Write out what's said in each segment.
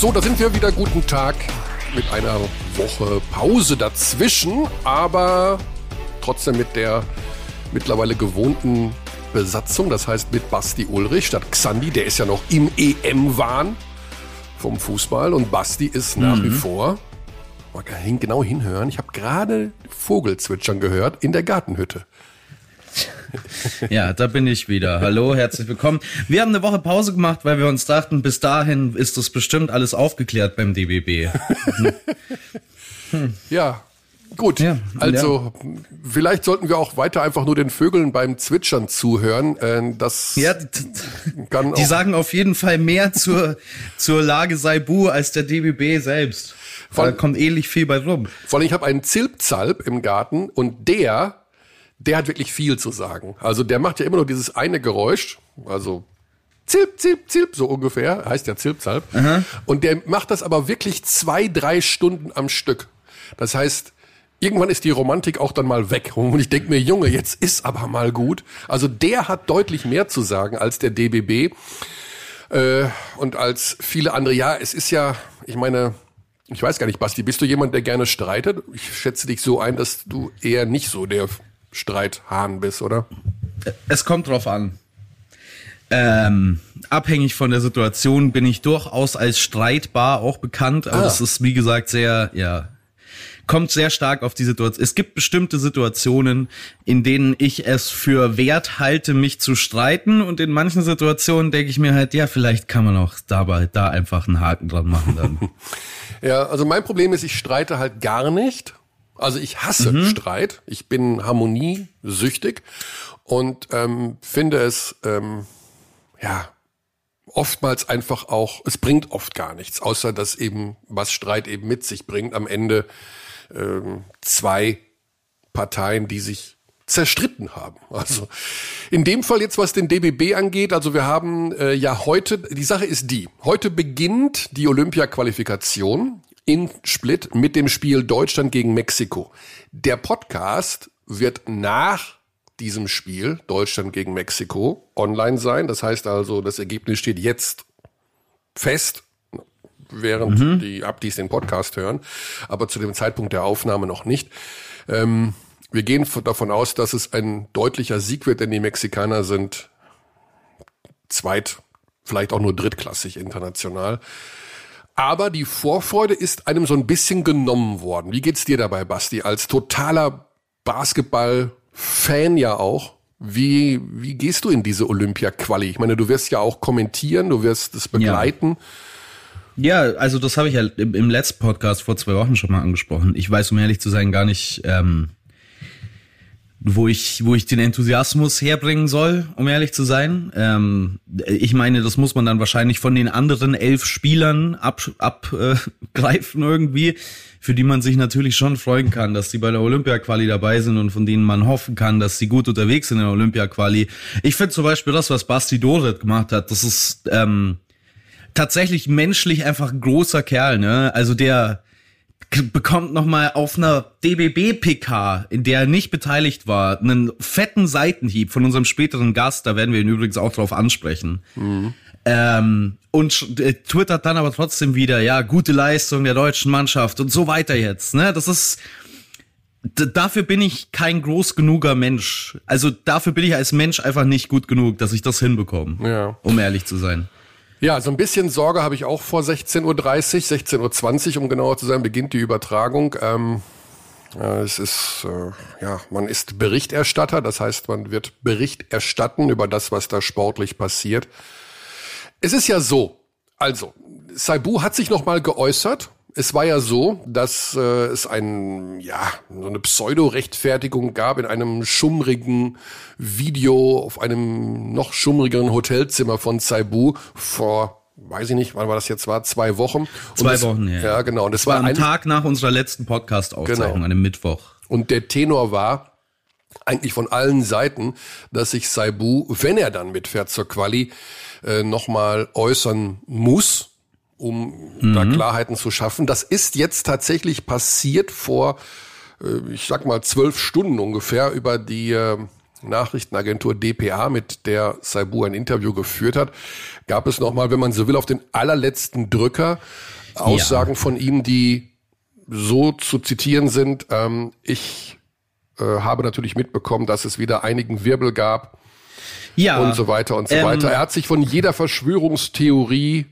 So, da sind wir wieder. Guten Tag mit einer Woche Pause dazwischen, aber trotzdem mit der mittlerweile gewohnten Besatzung. Das heißt mit Basti Ulrich statt Xandi, der ist ja noch im EM-Wahn vom Fußball und Basti ist nach mhm. wie vor, man kann genau hinhören, ich habe gerade Vogelzwitschern gehört in der Gartenhütte. Ja, da bin ich wieder. Hallo, herzlich willkommen. Wir haben eine Woche Pause gemacht, weil wir uns dachten, bis dahin ist das bestimmt alles aufgeklärt beim DBB.Hm. Ja, Gut, ja, also ja. vielleicht sollten wir auch weiter einfach nur den Vögeln beim Zwitschern zuhören. Äh, das ja, kann die sagen auf jeden Fall mehr zur, zur Lage Saibu als der DBB selbst. Vor da kommt ähnlich viel bei rum. Vor allem, ich habe einen Zilpzalp im Garten und der der hat wirklich viel zu sagen. Also der macht ja immer nur dieses eine Geräusch, also Zilp, Zilp, Zilp, so ungefähr, heißt ja Zilpzalp. Aha. Und der macht das aber wirklich zwei, drei Stunden am Stück. Das heißt, irgendwann ist die Romantik auch dann mal weg. Und ich denke mir, Junge, jetzt ist aber mal gut. Also der hat deutlich mehr zu sagen als der DBB äh, und als viele andere. Ja, es ist ja, ich meine, ich weiß gar nicht, Basti, bist du jemand, der gerne streitet? Ich schätze dich so ein, dass du eher nicht so der Streithahn bist, oder? Es kommt drauf an. Ähm, abhängig von der Situation bin ich durchaus als streitbar auch bekannt. Aber ah. das ist, wie gesagt, sehr, ja, kommt sehr stark auf die Situation. Es gibt bestimmte Situationen, in denen ich es für wert halte, mich zu streiten. Und in manchen Situationen denke ich mir halt, ja, vielleicht kann man auch dabei da einfach einen Haken dran machen dann. ja, also mein Problem ist, ich streite halt gar nicht. Also ich hasse mhm. Streit. Ich bin harmoniesüchtig und ähm, finde es ähm, ja oftmals einfach auch, es bringt oft gar nichts, außer dass eben, was Streit eben mit sich bringt, am Ende ähm, zwei Parteien, die sich zerstritten haben. Also in dem Fall jetzt, was den DBB angeht, also wir haben äh, ja heute, die Sache ist die, heute beginnt die Olympia-Qualifikation in Split mit dem Spiel Deutschland gegen Mexiko. Der Podcast wird nach diesem Spiel Deutschland gegen Mexiko online sein. Das heißt also, das Ergebnis steht jetzt fest, während mhm. die Abdis den Podcast hören, aber zu dem Zeitpunkt der Aufnahme noch nicht. Ähm, wir gehen davon aus, dass es ein deutlicher Sieg wird, denn die Mexikaner sind zweit, vielleicht auch nur drittklassig international. Aber die Vorfreude ist einem so ein bisschen genommen worden. Wie geht's dir dabei, Basti? Als totaler Basketball-Fan ja auch. Wie, wie gehst du in diese Olympia-Quali? Ich meine, du wirst ja auch kommentieren, du wirst es begleiten. Ja. ja also das habe ich ja im, im letzten Podcast vor zwei Wochen schon mal angesprochen. Ich weiß, um ehrlich zu sein, gar nicht, ähm, wo ich, wo ich den Enthusiasmus herbringen soll, um ehrlich zu sein. Ähm, ich meine, das muss man dann wahrscheinlich von den anderen elf Spielern abgreifen ab, äh, irgendwie, für die man sich natürlich schon freuen kann, dass die bei der Olympia-Quali dabei sind und von denen man hoffen kann, dass sie gut unterwegs sind in der Olympia-Quali. Ich finde zum Beispiel das, was Basti Doret gemacht hat, das ist ähm, tatsächlich menschlich einfach ein großer Kerl, ne? Also der bekommt nochmal auf einer DBB-PK, in der er nicht beteiligt war, einen fetten Seitenhieb von unserem späteren Gast, da werden wir ihn übrigens auch drauf ansprechen. Mhm. Ähm, und äh, twittert dann aber trotzdem wieder, ja, gute Leistung der deutschen Mannschaft und so weiter jetzt. Ne? Das ist, dafür bin ich kein groß genuger Mensch. Also dafür bin ich als Mensch einfach nicht gut genug, dass ich das hinbekomme. Ja. Um ehrlich zu sein. Ja, so ein bisschen Sorge habe ich auch vor 16.30 Uhr, 16.20 Uhr, um genauer zu sein, beginnt die Übertragung. Ähm, äh, es ist, äh, ja, man ist Berichterstatter, das heißt, man wird Bericht erstatten über das, was da sportlich passiert. Es ist ja so, also, Saibu hat sich nochmal geäußert es war ja so, dass äh, es ein, ja, so eine Pseudo-Rechtfertigung gab in einem schummrigen Video auf einem noch schummrigeren Hotelzimmer von Saibu vor weiß ich nicht, wann war das jetzt war, zwei Wochen. Zwei das, Wochen, ja. Ja, genau. Und das war, war am Tag nach unserer letzten Podcast-Aufzeichnung, genau. einem Mittwoch. Und der Tenor war eigentlich von allen Seiten, dass sich Saibu, wenn er dann mitfährt zur Quali, äh, nochmal äußern muss um mhm. da Klarheiten zu schaffen. Das ist jetzt tatsächlich passiert vor, äh, ich sag mal, zwölf Stunden ungefähr über die äh, Nachrichtenagentur dpa, mit der Saibu ein Interview geführt hat, gab es nochmal, wenn man so will, auf den allerletzten Drücker Aussagen ja. von ihm, die so zu zitieren sind. Ähm, ich äh, habe natürlich mitbekommen, dass es wieder einigen Wirbel gab ja, und so weiter und so ähm, weiter. Er hat sich von jeder Verschwörungstheorie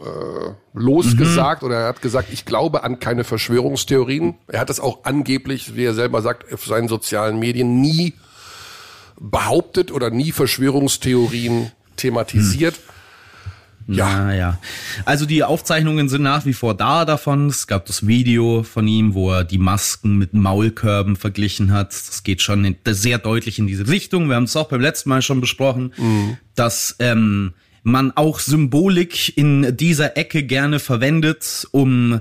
äh, losgesagt mhm. oder er hat gesagt, ich glaube an keine Verschwörungstheorien. Er hat das auch angeblich, wie er selber sagt, auf seinen sozialen Medien nie behauptet oder nie Verschwörungstheorien thematisiert. Mhm. Ja. ja. Also die Aufzeichnungen sind nach wie vor da davon. Es gab das Video von ihm, wo er die Masken mit Maulkörben verglichen hat. Das geht schon in, sehr deutlich in diese Richtung. Wir haben es auch beim letzten Mal schon besprochen, mhm. dass ähm, man auch Symbolik in dieser Ecke gerne verwendet, um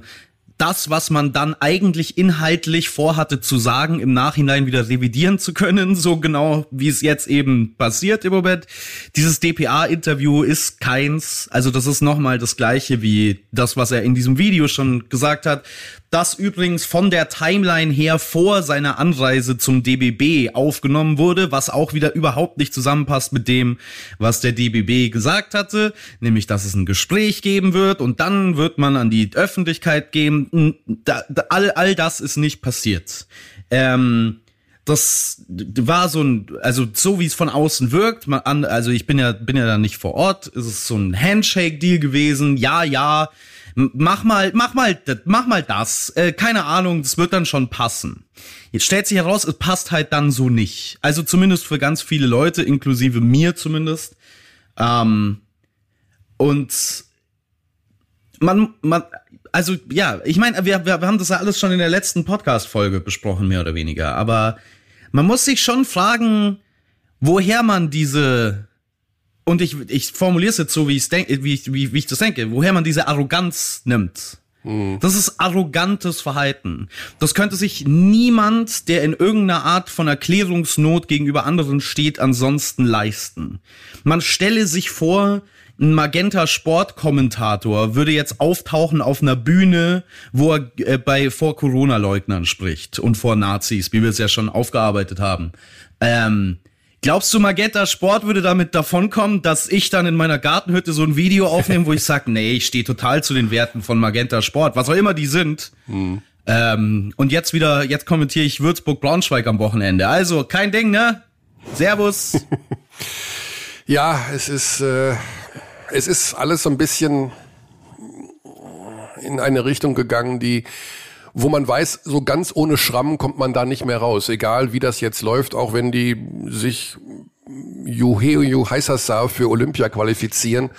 das, was man dann eigentlich inhaltlich vorhatte zu sagen, im Nachhinein wieder revidieren zu können, so genau wie es jetzt eben passiert im Moment. Dieses DPA-Interview ist keins, also das ist nochmal das gleiche wie das, was er in diesem Video schon gesagt hat das übrigens von der Timeline her vor seiner Anreise zum DBB aufgenommen wurde, was auch wieder überhaupt nicht zusammenpasst mit dem, was der DBB gesagt hatte, nämlich dass es ein Gespräch geben wird und dann wird man an die Öffentlichkeit gehen. Da, da, all, all das ist nicht passiert. Ähm, das war so ein, also so wie es von außen wirkt, also ich bin ja, bin ja da nicht vor Ort, ist es so ein Handshake-Deal gewesen, ja, ja, mach mal, mach mal, mach mal das. Äh, keine Ahnung, das wird dann schon passen. Jetzt stellt sich heraus, es passt halt dann so nicht. Also zumindest für ganz viele Leute, inklusive mir zumindest. Ähm, und man, man, also ja, ich meine, wir, wir, haben das ja alles schon in der letzten Podcast-Folge besprochen, mehr oder weniger. Aber man muss sich schon fragen, woher man diese und ich, ich formuliere es jetzt so, wie, ich's denk, wie, ich, wie, wie ich das denke, woher man diese Arroganz nimmt. Mhm. Das ist arrogantes Verhalten. Das könnte sich niemand, der in irgendeiner Art von Erklärungsnot gegenüber anderen steht, ansonsten leisten. Man stelle sich vor, ein Magenta Sportkommentator würde jetzt auftauchen auf einer Bühne, wo er äh, bei vor Corona Leugnern spricht und vor Nazis, wie wir es ja schon aufgearbeitet haben. Ähm, Glaubst du, Magetta Sport würde damit davonkommen, dass ich dann in meiner Gartenhütte so ein Video aufnehme, wo ich sage, nee, ich stehe total zu den Werten von Magenta Sport, was auch immer die sind. Mhm. Ähm, und jetzt wieder, jetzt kommentiere ich Würzburg-Braunschweig am Wochenende. Also, kein Ding, ne? Servus. ja, es ist, äh, es ist alles so ein bisschen in eine Richtung gegangen, die wo man weiß, so ganz ohne Schramm kommt man da nicht mehr raus. Egal wie das jetzt läuft, auch wenn die sich Juheu Juhaisasa für Olympia qualifizieren.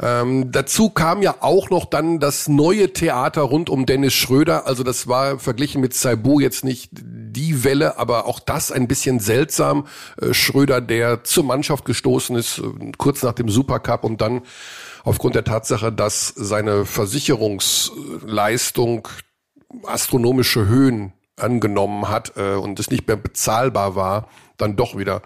Ähm, dazu kam ja auch noch dann das neue Theater rund um Dennis Schröder. Also das war verglichen mit Saibu jetzt nicht die Welle, aber auch das ein bisschen seltsam. Äh, Schröder, der zur Mannschaft gestoßen ist, äh, kurz nach dem Supercup und dann aufgrund der Tatsache, dass seine Versicherungsleistung astronomische Höhen angenommen hat äh, und es nicht mehr bezahlbar war, dann doch wieder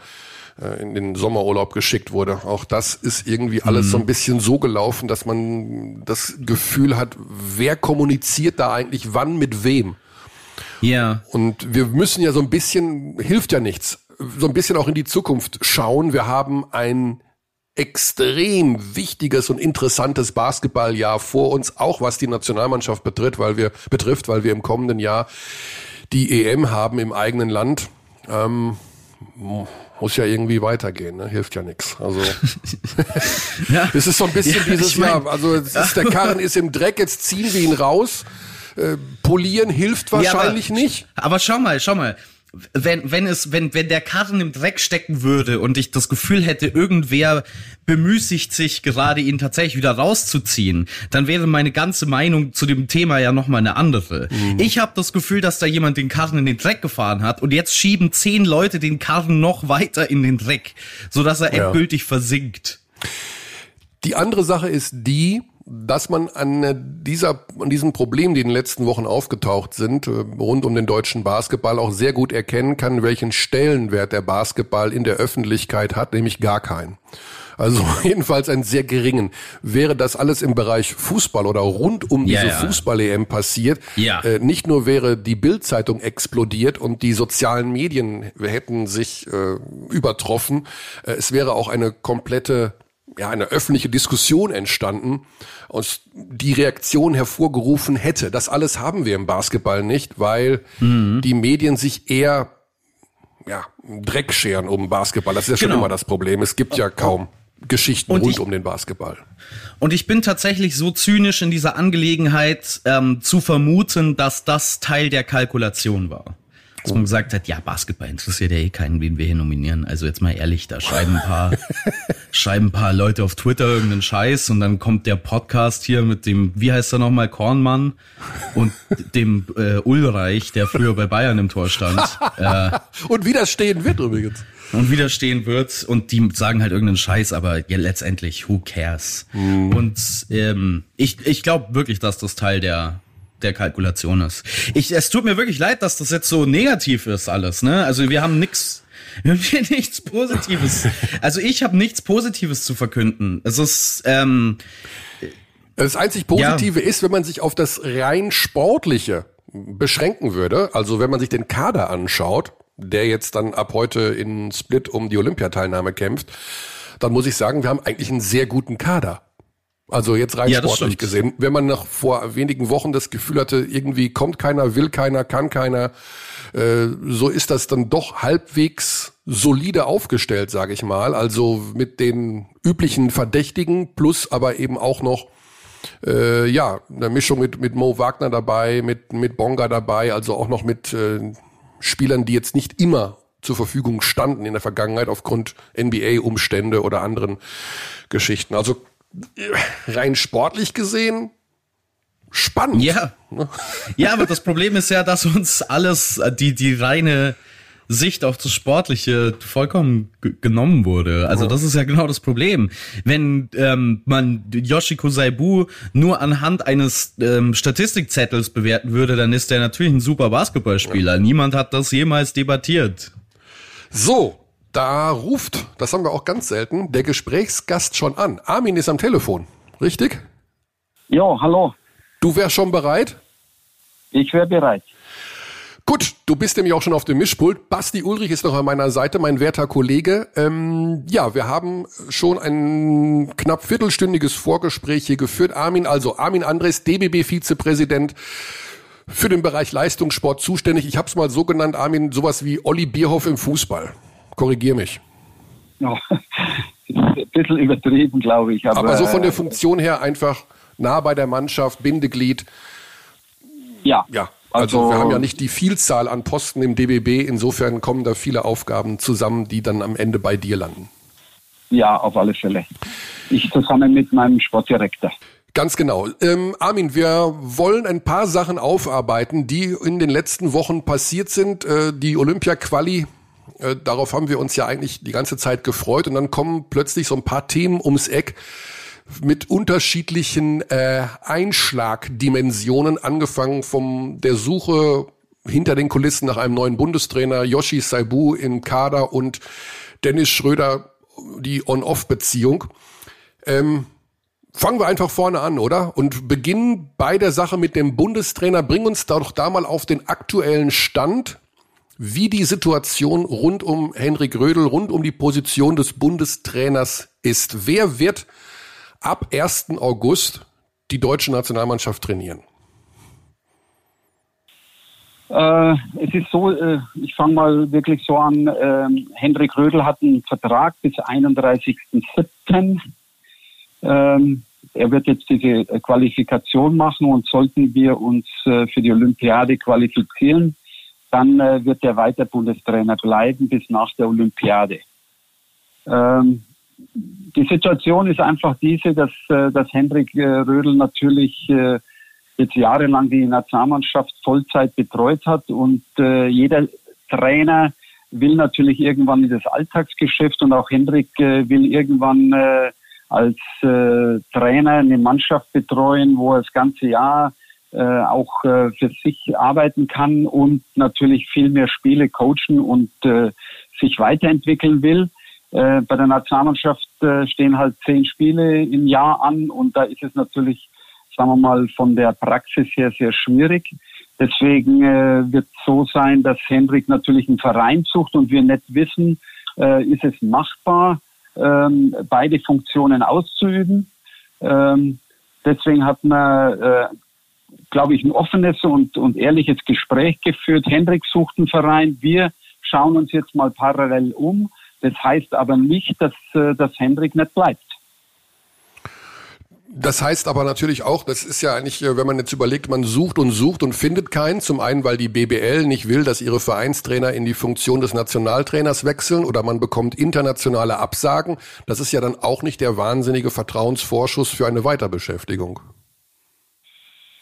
in den Sommerurlaub geschickt wurde. Auch das ist irgendwie alles mhm. so ein bisschen so gelaufen, dass man das Gefühl hat, wer kommuniziert da eigentlich wann mit wem. Ja. Und wir müssen ja so ein bisschen, hilft ja nichts, so ein bisschen auch in die Zukunft schauen. Wir haben ein extrem wichtiges und interessantes Basketballjahr vor uns, auch was die Nationalmannschaft betrifft, weil wir betrifft, weil wir im kommenden Jahr die EM haben im eigenen Land. Ähm, muss ja irgendwie weitergehen, ne? hilft ja nichts. Also ja. es ist so ein bisschen ja, dieses ich mein, Jahr. Also es ist, der Karren ist im Dreck, jetzt ziehen wir ihn raus. Äh, polieren hilft wahrscheinlich ja, aber, nicht. Aber schau mal, schau mal wenn, wenn es, wenn, wenn der Karren im Dreck stecken würde und ich das Gefühl hätte, irgendwer bemüßigt sich gerade ihn tatsächlich wieder rauszuziehen, dann wäre meine ganze Meinung zu dem Thema ja nochmal eine andere. Mhm. Ich habe das Gefühl, dass da jemand den Karren in den Dreck gefahren hat und jetzt schieben zehn Leute den Karren noch weiter in den Dreck, sodass er ja. endgültig versinkt. Die andere Sache ist die, dass man an dieser, an diesen Problemen, die in den letzten Wochen aufgetaucht sind, äh, rund um den deutschen Basketball auch sehr gut erkennen kann, welchen Stellenwert der Basketball in der Öffentlichkeit hat, nämlich gar keinen. Also jedenfalls einen sehr geringen. Wäre das alles im Bereich Fußball oder rund um diese ja, Fußball-EM passiert, ja. äh, nicht nur wäre die Bildzeitung explodiert und die sozialen Medien hätten sich äh, übertroffen, äh, es wäre auch eine komplette ja, eine öffentliche Diskussion entstanden, und die Reaktion hervorgerufen hätte. Das alles haben wir im Basketball nicht, weil mhm. die Medien sich eher ja, Dreck scheren um Basketball. Das ist ja schon genau. immer das Problem. Es gibt ja kaum Geschichten und rund ich, um den Basketball. Und ich bin tatsächlich so zynisch in dieser Angelegenheit ähm, zu vermuten, dass das Teil der Kalkulation war dass man gesagt hat, ja, Basketball interessiert ja eh keinen, wen wir hier nominieren. Also jetzt mal ehrlich, da schreiben ein paar, schreiben ein paar Leute auf Twitter irgendeinen Scheiß und dann kommt der Podcast hier mit dem, wie heißt er nochmal, Kornmann und dem äh, Ulreich, der früher bei Bayern im Tor stand. äh, und widerstehen wird übrigens. Und widerstehen wird und die sagen halt irgendeinen Scheiß, aber ja, letztendlich, who cares? Mhm. Und ähm, ich, ich glaube wirklich, dass das Teil der der Kalkulation ist. Ich, es tut mir wirklich leid, dass das jetzt so negativ ist alles. Ne? Also wir haben nix, wir haben hier nichts Positives. Also ich habe nichts Positives zu verkünden. Es ist ähm, das einzig Positive ja. ist, wenn man sich auf das rein sportliche beschränken würde. Also wenn man sich den Kader anschaut, der jetzt dann ab heute in Split um die Olympiateilnahme kämpft, dann muss ich sagen, wir haben eigentlich einen sehr guten Kader. Also jetzt rein ja, sportlich gesehen. Wenn man noch vor wenigen Wochen das Gefühl hatte, irgendwie kommt keiner, will keiner, kann keiner, äh, so ist das dann doch halbwegs solide aufgestellt, sage ich mal. Also mit den üblichen Verdächtigen plus aber eben auch noch äh, ja eine Mischung mit mit Mo Wagner dabei, mit mit Bonga dabei, also auch noch mit äh, Spielern, die jetzt nicht immer zur Verfügung standen in der Vergangenheit aufgrund NBA-Umstände oder anderen Geschichten. Also rein sportlich gesehen spannend. Ja. Ja, aber das Problem ist ja, dass uns alles, die, die reine Sicht auf das Sportliche vollkommen genommen wurde. Also das ist ja genau das Problem. Wenn ähm, man Yoshiko Saibu nur anhand eines ähm, Statistikzettels bewerten würde, dann ist er natürlich ein super Basketballspieler. Ja. Niemand hat das jemals debattiert. So, da ruft, das haben wir auch ganz selten, der Gesprächsgast schon an. Armin ist am Telefon, richtig? Ja, hallo. Du wärst schon bereit? Ich wäre bereit. Gut, du bist nämlich auch schon auf dem Mischpult. Basti Ulrich ist noch an meiner Seite, mein werter Kollege. Ähm, ja, wir haben schon ein knapp viertelstündiges Vorgespräch hier geführt. Armin, also Armin Andres, DBB-Vizepräsident für den Bereich Leistungssport zuständig. Ich habe es mal so genannt, Armin, sowas wie Olli Bierhoff im Fußball. Korrigier mich. Ja, ein bisschen übertrieben, glaube ich. Aber, aber so von der Funktion her einfach nah bei der Mannschaft, Bindeglied. Ja. Ja. Also, also wir haben ja nicht die Vielzahl an Posten im DBB, insofern kommen da viele Aufgaben zusammen, die dann am Ende bei dir landen. Ja, auf alle Fälle. Ich zusammen mit meinem Sportdirektor. Ganz genau. Ähm, Armin, wir wollen ein paar Sachen aufarbeiten, die in den letzten Wochen passiert sind. Äh, die Olympia-Quali äh, darauf haben wir uns ja eigentlich die ganze Zeit gefreut und dann kommen plötzlich so ein paar Themen ums Eck mit unterschiedlichen äh, Einschlagdimensionen, angefangen von der Suche hinter den Kulissen nach einem neuen Bundestrainer, Yoshi Saibu im Kader und Dennis Schröder, die On-Off-Beziehung. Ähm, fangen wir einfach vorne an, oder? Und beginnen bei der Sache mit dem Bundestrainer. Bring uns doch da mal auf den aktuellen Stand wie die Situation rund um Henrik Rödel, rund um die Position des Bundestrainers ist. Wer wird ab 1. August die deutsche Nationalmannschaft trainieren? Äh, es ist so, äh, ich fange mal wirklich so an. Äh, Henrik Rödel hat einen Vertrag bis 31.07. Ähm, er wird jetzt diese Qualifikation machen und sollten wir uns äh, für die Olympiade qualifizieren, dann äh, wird er weiter Bundestrainer bleiben bis nach der Olympiade. Ähm, die Situation ist einfach diese, dass, äh, dass Hendrik äh, Rödel natürlich äh, jetzt jahrelang die Nationalmannschaft Vollzeit betreut hat und jeder Trainer will natürlich irgendwann in das Alltagsgeschäft und auch Hendrik will irgendwann als Trainer eine Mannschaft betreuen, wo er das ganze Jahr äh, auch äh, für sich arbeiten kann und natürlich viel mehr Spiele coachen und äh, sich weiterentwickeln will. Äh, bei der Nationalmannschaft äh, stehen halt zehn Spiele im Jahr an und da ist es natürlich, sagen wir mal, von der Praxis her sehr schwierig. Deswegen äh, wird es so sein, dass Hendrik natürlich einen Verein sucht und wir nicht wissen, äh, ist es machbar, ähm, beide Funktionen auszuüben. Ähm, deswegen hat man, äh, glaube ich, ein offenes und, und ehrliches Gespräch geführt. Hendrik sucht einen Verein. Wir schauen uns jetzt mal parallel um. Das heißt aber nicht, dass, äh, dass Hendrik nicht bleibt. Das heißt aber natürlich auch, das ist ja eigentlich, äh, wenn man jetzt überlegt, man sucht und sucht und findet keinen. Zum einen, weil die BBL nicht will, dass ihre Vereinstrainer in die Funktion des Nationaltrainers wechseln oder man bekommt internationale Absagen. Das ist ja dann auch nicht der wahnsinnige Vertrauensvorschuss für eine Weiterbeschäftigung.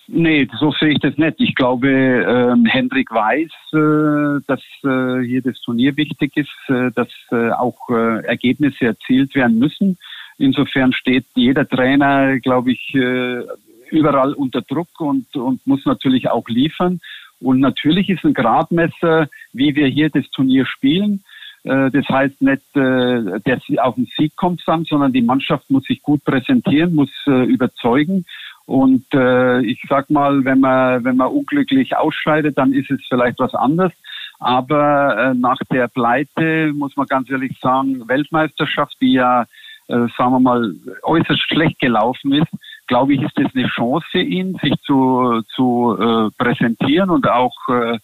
Nee, so sehe ich das nicht. Ich glaube, ähm, Hendrik weiß, äh, dass äh, hier das Turnier wichtig ist, äh, dass äh, auch äh, Ergebnisse erzielt werden müssen. Insofern steht jeder Trainer, glaube ich, äh, überall unter Druck und, und muss natürlich auch liefern. Und natürlich ist ein Gradmesser, wie wir hier das Turnier spielen. Äh, das heißt nicht, äh, der auf den Sieg kommt, sondern die Mannschaft muss sich gut präsentieren, muss äh, überzeugen. Und äh, ich sag mal, wenn man wenn man unglücklich ausscheidet, dann ist es vielleicht was anderes. Aber äh, nach der Pleite muss man ganz ehrlich sagen, Weltmeisterschaft, die ja, äh, sagen wir mal, äußerst schlecht gelaufen ist, glaube ich, ist das eine Chance für ihn, sich zu, zu äh, präsentieren und auch, äh,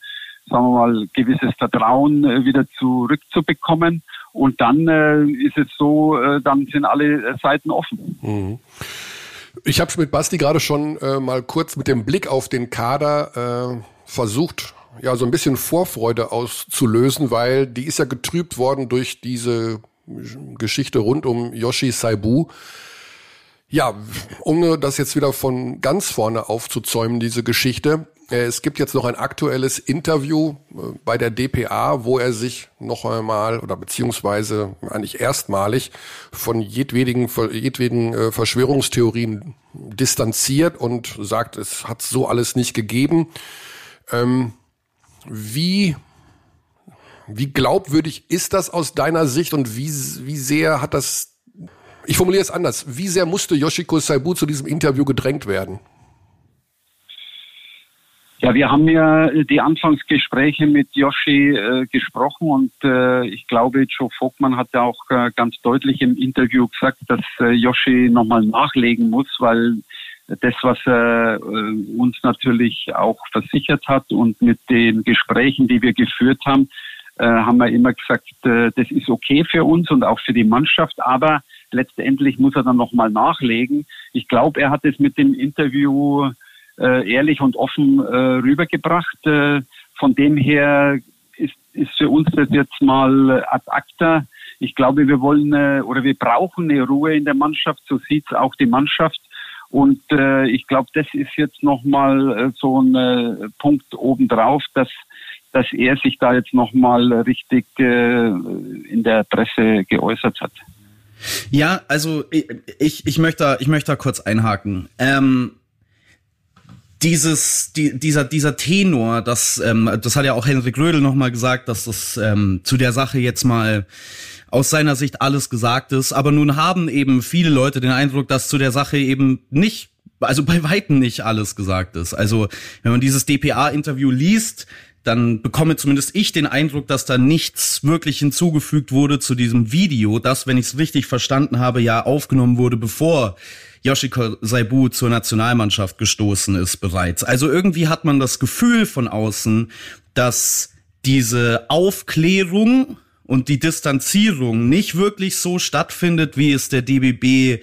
sagen wir mal, gewisses Vertrauen äh, wieder zurückzubekommen. Und dann äh, ist es so, äh, dann sind alle Seiten offen. Mhm. Ich habe mit Basti gerade schon äh, mal kurz mit dem Blick auf den Kader äh, versucht, ja, so ein bisschen Vorfreude auszulösen, weil die ist ja getrübt worden durch diese Geschichte rund um Yoshi Saibu. Ja, um das jetzt wieder von ganz vorne aufzuzäumen, diese Geschichte. Äh, es gibt jetzt noch ein aktuelles Interview äh, bei der DPA, wo er sich noch einmal oder beziehungsweise eigentlich erstmalig von jedwedigen, jedwedigen äh, Verschwörungstheorien distanziert und sagt, es hat so alles nicht gegeben. Ähm, wie, wie glaubwürdig ist das aus deiner Sicht und wie, wie sehr hat das, ich formuliere es anders, wie sehr musste Yoshiko Saibu zu diesem Interview gedrängt werden? Ja, wir haben ja die Anfangsgespräche mit Yoshi äh, gesprochen und äh, ich glaube, Joe Vogtmann hat ja auch äh, ganz deutlich im Interview gesagt, dass äh, Yoshi nochmal nachlegen muss, weil das, was er äh, uns natürlich auch versichert hat und mit den Gesprächen, die wir geführt haben, äh, haben wir immer gesagt, äh, das ist okay für uns und auch für die Mannschaft, aber letztendlich muss er dann nochmal nachlegen. Ich glaube, er hat es mit dem Interview äh, ehrlich und offen äh, rübergebracht. Äh, von dem her ist, ist für uns das jetzt mal ad acta. Ich glaube, wir wollen äh, oder wir brauchen eine Ruhe in der Mannschaft. So sieht's auch die Mannschaft. Und äh, ich glaube, das ist jetzt nochmal so ein Punkt obendrauf, dass, dass er sich da jetzt nochmal richtig äh, in der Presse geäußert hat. Ja, also ich, ich, möchte, ich möchte da kurz einhaken. Ähm, dieses, die, dieser, dieser Tenor, das, ähm, das hat ja auch Henrik Rödel nochmal gesagt, dass das ähm, zu der Sache jetzt mal aus seiner Sicht alles gesagt ist. Aber nun haben eben viele Leute den Eindruck, dass zu der Sache eben nicht, also bei Weitem nicht alles gesagt ist. Also wenn man dieses DPA-Interview liest, dann bekomme zumindest ich den Eindruck, dass da nichts wirklich hinzugefügt wurde zu diesem Video, das, wenn ich es richtig verstanden habe, ja aufgenommen wurde, bevor Yoshiko Saibu zur Nationalmannschaft gestoßen ist bereits. Also irgendwie hat man das Gefühl von außen, dass diese Aufklärung und die Distanzierung nicht wirklich so stattfindet, wie es der DBB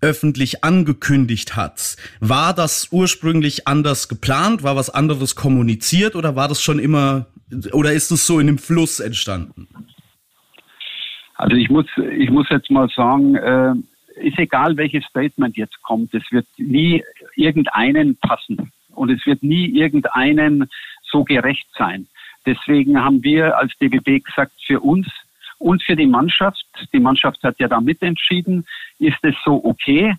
öffentlich angekündigt hat. War das ursprünglich anders geplant? War was anderes kommuniziert oder war das schon immer oder ist es so in dem Fluss entstanden? Also ich muss, ich muss jetzt mal sagen, äh, ist egal, welches Statement jetzt kommt, es wird nie irgendeinen passen und es wird nie irgendeinen so gerecht sein. Deswegen haben wir als DBB gesagt, für uns und für die Mannschaft, die Mannschaft hat ja da mitentschieden, ist es so okay.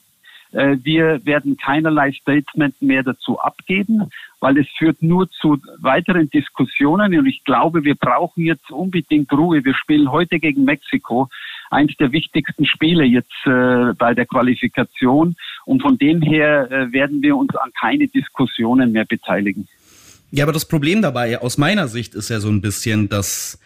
Äh, wir werden keinerlei Statement mehr dazu abgeben, weil es führt nur zu weiteren Diskussionen und ich glaube, wir brauchen jetzt unbedingt Ruhe. Wir spielen heute gegen Mexiko eins der wichtigsten Spiele jetzt äh, bei der Qualifikation. Und von dem her äh, werden wir uns an keine Diskussionen mehr beteiligen. Ja, aber das Problem dabei aus meiner Sicht ist ja so ein bisschen, dass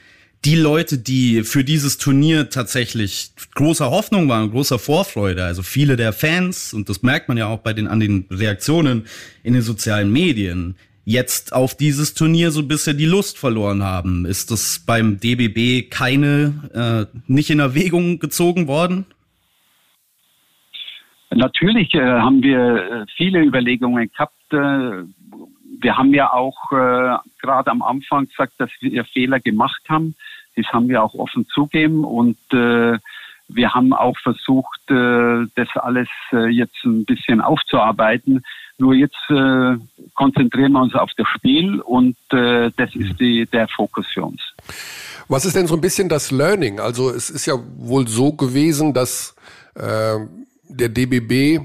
die Leute, die für dieses Turnier tatsächlich großer Hoffnung waren, großer Vorfreude, also viele der Fans, und das merkt man ja auch bei den, an den Reaktionen in den sozialen Medien, jetzt auf dieses Turnier so ein bisschen die Lust verloren haben. Ist das beim DBB keine, äh, nicht in Erwägung gezogen worden? Natürlich äh, haben wir äh, viele Überlegungen gehabt. Äh, wir haben ja auch äh, gerade am Anfang gesagt, dass wir Fehler gemacht haben. Das haben wir auch offen zugeben und äh, wir haben auch versucht, äh, das alles jetzt ein bisschen aufzuarbeiten. Nur jetzt äh, konzentrieren wir uns auf das Spiel und äh, das ist die, der Fokus für uns. Was ist denn so ein bisschen das Learning? Also es ist ja wohl so gewesen, dass äh, der DBB,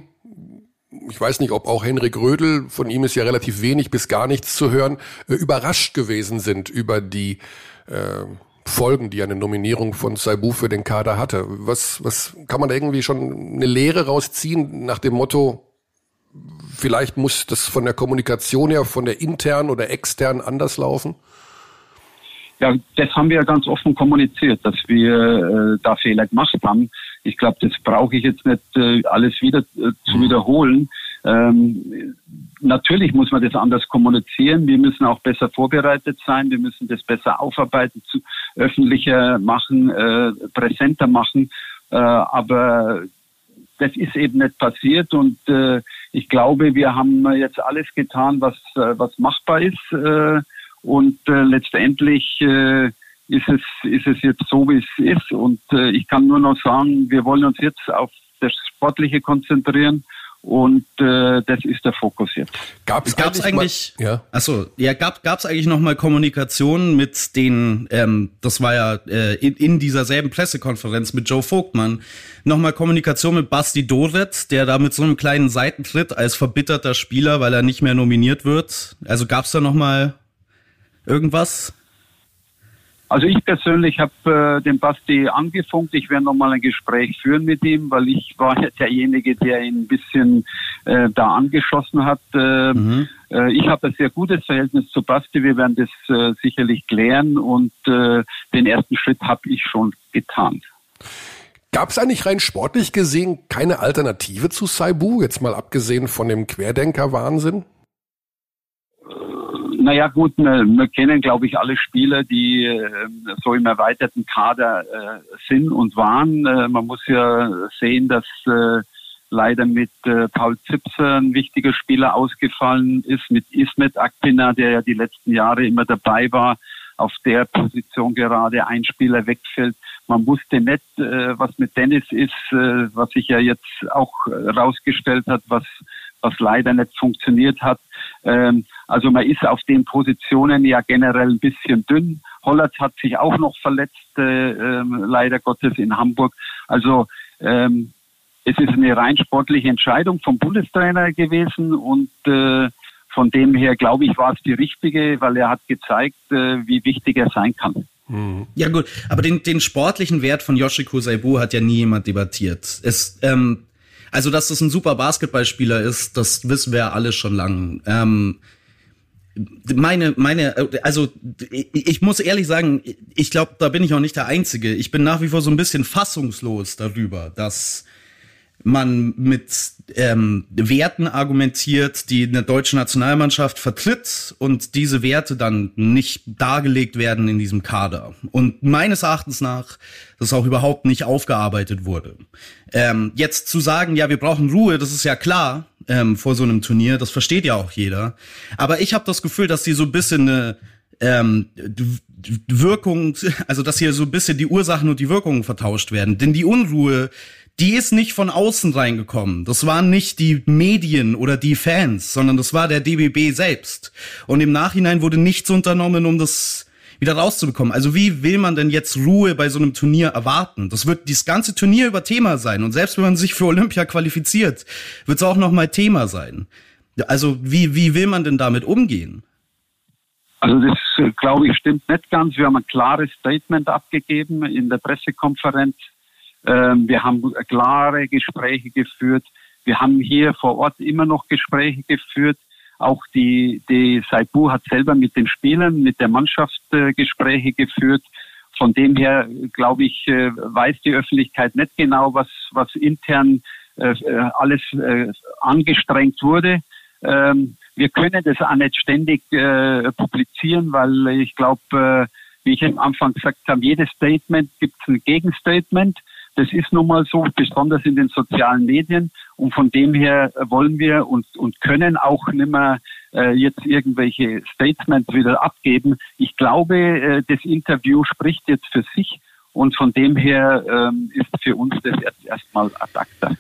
ich weiß nicht, ob auch Henrik Rödel, von ihm ist ja relativ wenig bis gar nichts zu hören, äh, überrascht gewesen sind über die äh, Folgen, die eine Nominierung von Saibu für den Kader hatte. Was, was kann man da irgendwie schon eine Lehre rausziehen nach dem Motto, vielleicht muss das von der Kommunikation her, von der internen oder externen anders laufen? Ja, das haben wir ja ganz offen kommuniziert, dass wir äh, da Fehler gemacht haben. Ich glaube, das brauche ich jetzt nicht äh, alles wieder äh, zu mhm. wiederholen. Ähm, natürlich muss man das anders kommunizieren. Wir müssen auch besser vorbereitet sein. Wir müssen das besser aufarbeiten, zu, öffentlicher machen, äh, präsenter machen. Äh, aber das ist eben nicht passiert und äh, ich glaube, wir haben jetzt alles getan, was, äh, was machbar ist äh, und äh, letztendlich äh, ist, es, ist es jetzt so, wie es ist und äh, ich kann nur noch sagen, wir wollen uns jetzt auf das Sportliche konzentrieren und äh, das ist der Fokus jetzt. Gab es eigentlich, eigentlich mal, ja? Achso, ja, gab es eigentlich noch mal Kommunikation mit den, ähm, das war ja äh, in, in dieser selben Pressekonferenz mit Joe Vogtmann, noch mal Kommunikation mit Basti Doret, der da mit so einem kleinen Seitentritt als verbitterter Spieler, weil er nicht mehr nominiert wird. Also gab es da noch mal irgendwas? Also ich persönlich habe äh, den Basti angefunkt. Ich werde nochmal ein Gespräch führen mit ihm, weil ich war ja derjenige, der ihn ein bisschen äh, da angeschossen hat. Äh, mhm. äh, ich habe ein sehr gutes Verhältnis zu Basti. Wir werden das äh, sicherlich klären und äh, den ersten Schritt habe ich schon getan. Gab es eigentlich rein sportlich gesehen keine Alternative zu Saibu, jetzt mal abgesehen von dem Querdenker-Wahnsinn? Naja gut, wir, wir kennen, glaube ich, alle Spieler, die äh, so im erweiterten Kader äh, sind und waren. Äh, man muss ja sehen, dass äh, leider mit äh, Paul Zipser ein wichtiger Spieler ausgefallen ist, mit Ismet Akpina, der ja die letzten Jahre immer dabei war, auf der Position gerade ein Spieler wegfällt. Man wusste nicht, äh, was mit Dennis ist, was sich ja jetzt auch rausgestellt hat, was, was leider nicht funktioniert hat. Ähm, also man ist auf den Positionen ja generell ein bisschen dünn. Hollatz hat sich auch noch verletzt, äh, äh, leider Gottes in Hamburg. Also ähm, es ist eine rein sportliche Entscheidung vom Bundestrainer gewesen und äh, von dem her glaube ich war es die richtige, weil er hat gezeigt, äh, wie wichtig er sein kann. Mhm. Ja gut, aber den, den sportlichen Wert von Yoshiko Saibu hat ja nie jemand debattiert. Es, ähm, also dass das ein super Basketballspieler ist, das wissen wir ja alle schon lang. Ähm, meine, meine, also ich muss ehrlich sagen, ich glaube, da bin ich auch nicht der Einzige. Ich bin nach wie vor so ein bisschen fassungslos darüber, dass man mit ähm, Werten argumentiert, die eine deutsche Nationalmannschaft vertritt und diese Werte dann nicht dargelegt werden in diesem Kader. Und meines Erachtens nach, das auch überhaupt nicht aufgearbeitet wurde. Ähm, jetzt zu sagen, ja, wir brauchen Ruhe, das ist ja klar ähm, vor so einem Turnier, das versteht ja auch jeder. Aber ich habe das Gefühl, dass die so ein bisschen eine ähm, Wirkung, also dass hier so ein bisschen die Ursachen und die Wirkungen vertauscht werden. Denn die Unruhe, die ist nicht von außen reingekommen. Das waren nicht die Medien oder die Fans, sondern das war der DBB selbst. Und im Nachhinein wurde nichts unternommen, um das wieder rauszubekommen. Also wie will man denn jetzt Ruhe bei so einem Turnier erwarten? Das wird das ganze Turnier über Thema sein. Und selbst wenn man sich für Olympia qualifiziert, wird es auch noch mal Thema sein. Also wie, wie will man denn damit umgehen? Also das, äh, glaube ich, stimmt nicht ganz. Wir haben ein klares Statement abgegeben in der Pressekonferenz wir haben klare Gespräche geführt. Wir haben hier vor Ort immer noch Gespräche geführt. Auch die, die Saibu hat selber mit den Spielern, mit der Mannschaft äh, Gespräche geführt. Von dem her, glaube ich, äh, weiß die Öffentlichkeit nicht genau, was, was intern äh, alles angestrengt wurde. Ähm, wir können das auch nicht ständig publizieren, weil ich glaube, wie ich am Anfang gesagt habe, jedes Statement gibt es ein Gegenstatement. Das ist nun mal so, besonders in den sozialen Medien. Und von dem her wollen wir und, und können auch nicht mehr äh, jetzt irgendwelche Statements wieder abgeben. Ich glaube, äh, das Interview spricht jetzt für sich. Und von dem her ähm, ist für uns das jetzt erstmal ad acta.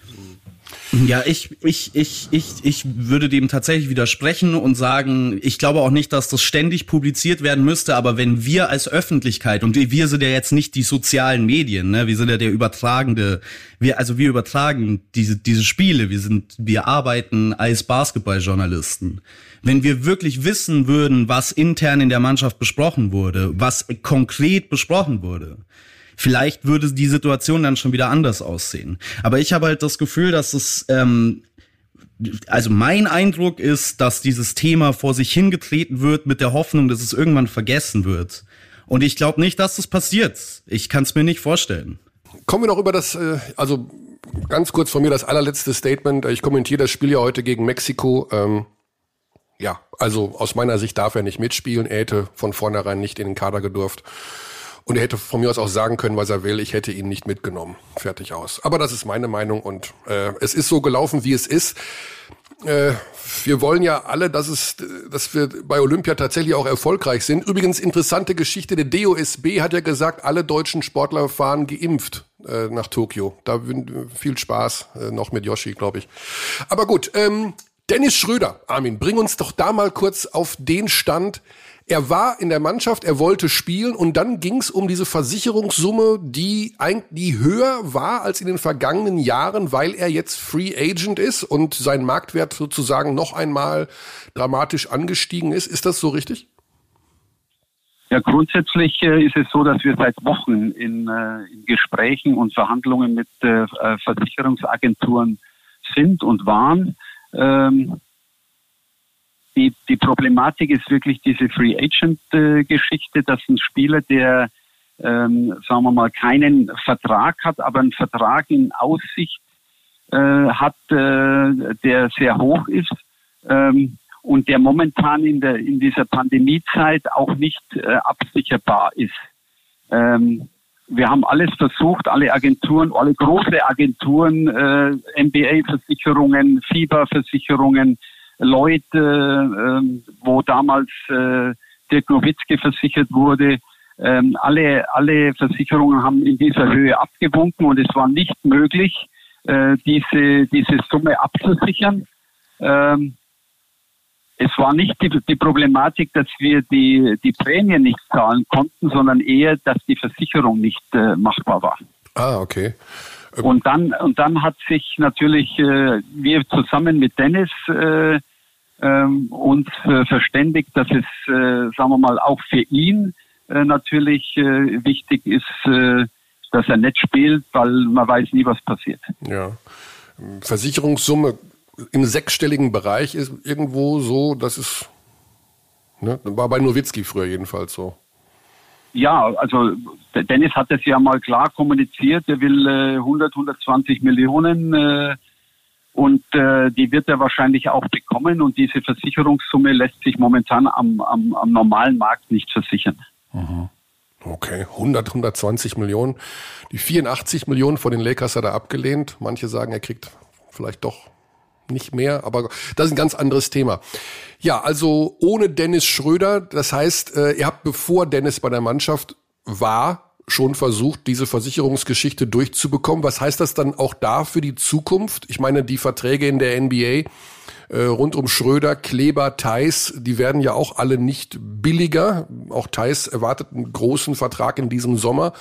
Ja, ich, ich, ich, ich, ich würde dem tatsächlich widersprechen und sagen, ich glaube auch nicht, dass das ständig publiziert werden müsste, aber wenn wir als Öffentlichkeit, und wir sind ja jetzt nicht die sozialen Medien, ne, wir sind ja der übertragende, wir, also wir übertragen diese, diese Spiele, wir sind, wir arbeiten als Basketballjournalisten. Wenn wir wirklich wissen würden, was intern in der Mannschaft besprochen wurde, was konkret besprochen wurde, Vielleicht würde die Situation dann schon wieder anders aussehen. Aber ich habe halt das Gefühl, dass es ähm, also mein Eindruck ist, dass dieses Thema vor sich hingetreten wird mit der Hoffnung, dass es irgendwann vergessen wird. Und ich glaube nicht, dass das passiert. Ich kann es mir nicht vorstellen. Kommen wir noch über das, äh, also ganz kurz von mir das allerletzte Statement. Ich kommentiere das Spiel ja heute gegen Mexiko. Ähm, ja, also aus meiner Sicht darf er nicht mitspielen. Er hätte von vornherein nicht in den Kader gedurft. Und er hätte von mir aus auch sagen können, was er will. Ich hätte ihn nicht mitgenommen. Fertig aus. Aber das ist meine Meinung und äh, es ist so gelaufen, wie es ist. Äh, wir wollen ja alle, dass es, dass wir bei Olympia tatsächlich auch erfolgreich sind. Übrigens interessante Geschichte: Der DOSB hat ja gesagt, alle deutschen Sportler fahren geimpft äh, nach Tokio. Da viel Spaß äh, noch mit Yoshi, glaube ich. Aber gut, ähm, Dennis Schröder, Armin, bring uns doch da mal kurz auf den Stand. Er war in der Mannschaft, er wollte spielen und dann ging es um diese Versicherungssumme, die eigentlich höher war als in den vergangenen Jahren, weil er jetzt Free Agent ist und sein Marktwert sozusagen noch einmal dramatisch angestiegen ist. Ist das so richtig? Ja, grundsätzlich äh, ist es so, dass wir seit Wochen in, äh, in Gesprächen und Verhandlungen mit äh Versicherungsagenturen sind und waren. Ähm, die, die Problematik ist wirklich diese Free Agent-Geschichte, dass ein Spieler, der, ähm, sagen wir mal, keinen Vertrag hat, aber einen Vertrag in Aussicht äh, hat, äh, der sehr hoch ist ähm, und der momentan in, der, in dieser Pandemiezeit auch nicht äh, absicherbar ist. Ähm, wir haben alles versucht, alle Agenturen, alle große Agenturen, äh, MBA-Versicherungen, FIBA-Versicherungen, Leute, ähm, wo damals äh, Dirk Nowitzki versichert wurde. Ähm, alle, alle Versicherungen haben in dieser Höhe abgewunken und es war nicht möglich, äh, diese, diese Summe abzusichern. Ähm, es war nicht die, die Problematik, dass wir die, die Prämie nicht zahlen konnten, sondern eher, dass die Versicherung nicht äh, machbar war. Ah, okay. Und dann, und dann hat sich natürlich äh, wir zusammen mit Dennis äh, ähm, uns äh, verständigt, dass es, äh, sagen wir mal, auch für ihn äh, natürlich äh, wichtig ist, äh, dass er nicht spielt, weil man weiß nie, was passiert. Ja. Versicherungssumme im sechsstelligen Bereich ist irgendwo so, das ist, ne, war bei Nowitzki früher jedenfalls so. Ja, also Dennis hat das ja mal klar kommuniziert, er will äh, 100, 120 Millionen äh, und äh, die wird er wahrscheinlich auch bekommen. Und diese Versicherungssumme lässt sich momentan am, am, am normalen Markt nicht versichern. Mhm. Okay, 100, 120 Millionen. Die 84 Millionen von den Lakers hat er abgelehnt. Manche sagen, er kriegt vielleicht doch nicht mehr, aber das ist ein ganz anderes Thema. Ja, also ohne Dennis Schröder, das heißt, äh, ihr habt bevor Dennis bei der Mannschaft war, schon versucht, diese Versicherungsgeschichte durchzubekommen. Was heißt das dann auch da für die Zukunft? Ich meine, die Verträge in der NBA äh, rund um Schröder, Kleber, Theis, die werden ja auch alle nicht billiger. Auch Theis erwartet einen großen Vertrag in diesem Sommer.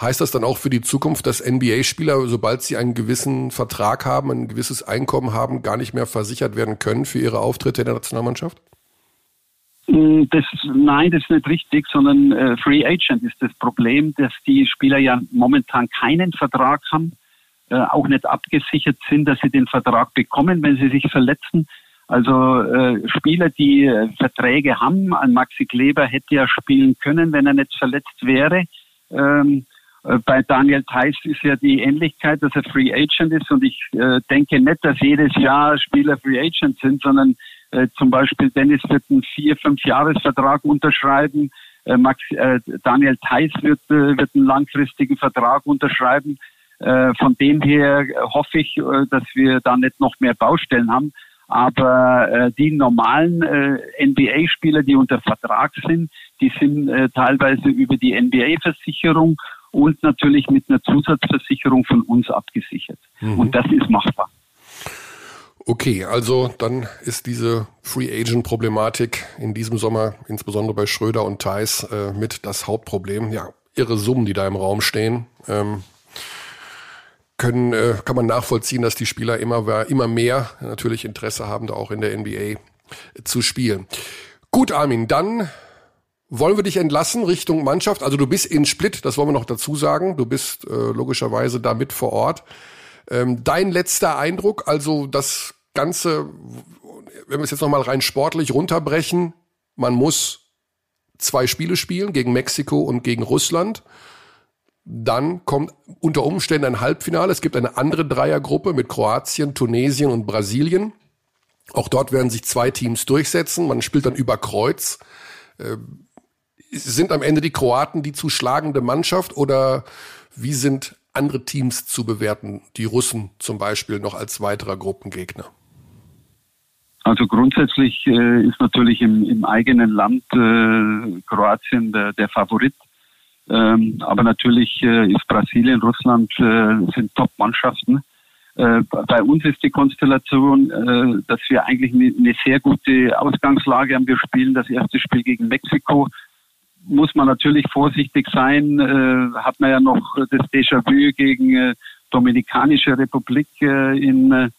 Heißt das dann auch für die Zukunft, dass NBA-Spieler, sobald sie einen gewissen Vertrag haben, ein gewisses Einkommen haben, gar nicht mehr versichert werden können für ihre Auftritte in der Nationalmannschaft? Mm, das, nein, das ist nicht richtig, sondern äh, Free Agent ist das Problem, dass die Spieler ja momentan keinen Vertrag haben, äh, auch nicht abgesichert sind, dass sie den Vertrag bekommen, wenn sie sich verletzen. Also äh, Spieler, die äh, Verträge haben, ein Maxi Kleber hätte ja spielen können, wenn er nicht verletzt wäre. Ähm, äh, bei Daniel Theiss ist ja die Ähnlichkeit, dass er Free Agent ist und ich äh, denke nicht, dass jedes Jahr Spieler Free Agent sind, sondern äh, zum Beispiel Dennis wird einen vier, fünf Jahresvertrag unterschreiben, äh, Max, äh, Daniel Theiss wird, äh, wird einen langfristigen Vertrag unterschreiben. Äh, von dem her hoffe ich, äh, dass wir da nicht noch mehr Baustellen haben. Aber äh, die normalen äh, NBA-Spieler, die unter Vertrag sind, die sind äh, teilweise über die NBA-Versicherung und natürlich mit einer Zusatzversicherung von uns abgesichert. Mhm. Und das ist machbar. Okay, also dann ist diese Free Agent Problematik in diesem Sommer, insbesondere bei Schröder und Thais, äh, mit das Hauptproblem. Ja, irre Summen, die da im Raum stehen. Ähm, können, äh, kann man nachvollziehen, dass die Spieler immer, immer mehr natürlich Interesse haben, da auch in der NBA zu spielen. Gut, Armin, dann wollen wir dich entlassen Richtung Mannschaft. Also du bist in Split, das wollen wir noch dazu sagen. Du bist äh, logischerweise da mit vor Ort. Ähm, dein letzter Eindruck, also das Ganze, wenn wir es jetzt nochmal rein sportlich runterbrechen, man muss zwei Spiele spielen gegen Mexiko und gegen Russland. Dann kommt unter Umständen ein Halbfinale. Es gibt eine andere Dreiergruppe mit Kroatien, Tunesien und Brasilien. Auch dort werden sich zwei Teams durchsetzen. Man spielt dann über Kreuz. Äh, sind am Ende die Kroaten die zu schlagende Mannschaft oder wie sind andere Teams zu bewerten, die Russen zum Beispiel noch als weiterer Gruppengegner? Also grundsätzlich äh, ist natürlich im, im eigenen Land äh, Kroatien der, der Favorit. Ähm, aber natürlich äh, ist Brasilien, Russland äh, sind Top-Mannschaften. Äh, bei uns ist die Konstellation, äh, dass wir eigentlich eine, eine sehr gute Ausgangslage haben. Wir spielen das erste Spiel gegen Mexiko. Muss man natürlich vorsichtig sein. Äh, hat man ja noch das Déjà-vu gegen äh, Dominikanische Republik äh, in äh,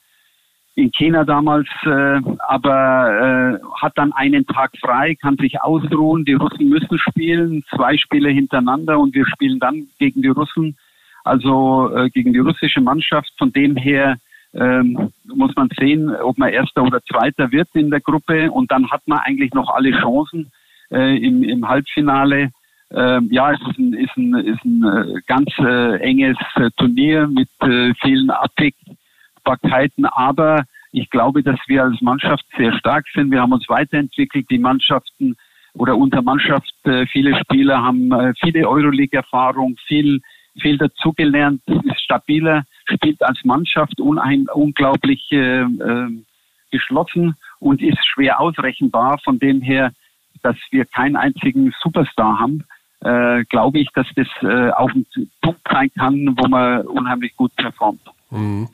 in China damals, äh, aber äh, hat dann einen Tag frei, kann sich ausruhen. Die Russen müssen spielen, zwei Spiele hintereinander und wir spielen dann gegen die Russen, also gegen die russische Mannschaft. Von dem her ähm, muss man sehen, ob man Erster oder Zweiter wird in der Gruppe und dann hat man eigentlich noch alle Chancen äh, im, im Halbfinale. Ähm, ja, es ist ein, ist ein, ist ein äh, ganz äh, enges äh, Turnier mit äh, vielen Abweg Machbarkeiten, aber ich glaube, dass wir als Mannschaft sehr stark sind. Wir haben uns weiterentwickelt. Die Mannschaften oder unter Mannschaft, äh, viele Spieler haben äh, viele Euroleague-Erfahrung, viel, viel dazugelernt, ist stabiler, spielt als Mannschaft unheim, unglaublich äh, äh, geschlossen und ist schwer ausrechenbar. Von dem her, dass wir keinen einzigen Superstar haben, äh, glaube ich, dass das äh, auf ein Punkt sein kann, wo man unheimlich gut performt. Mhm.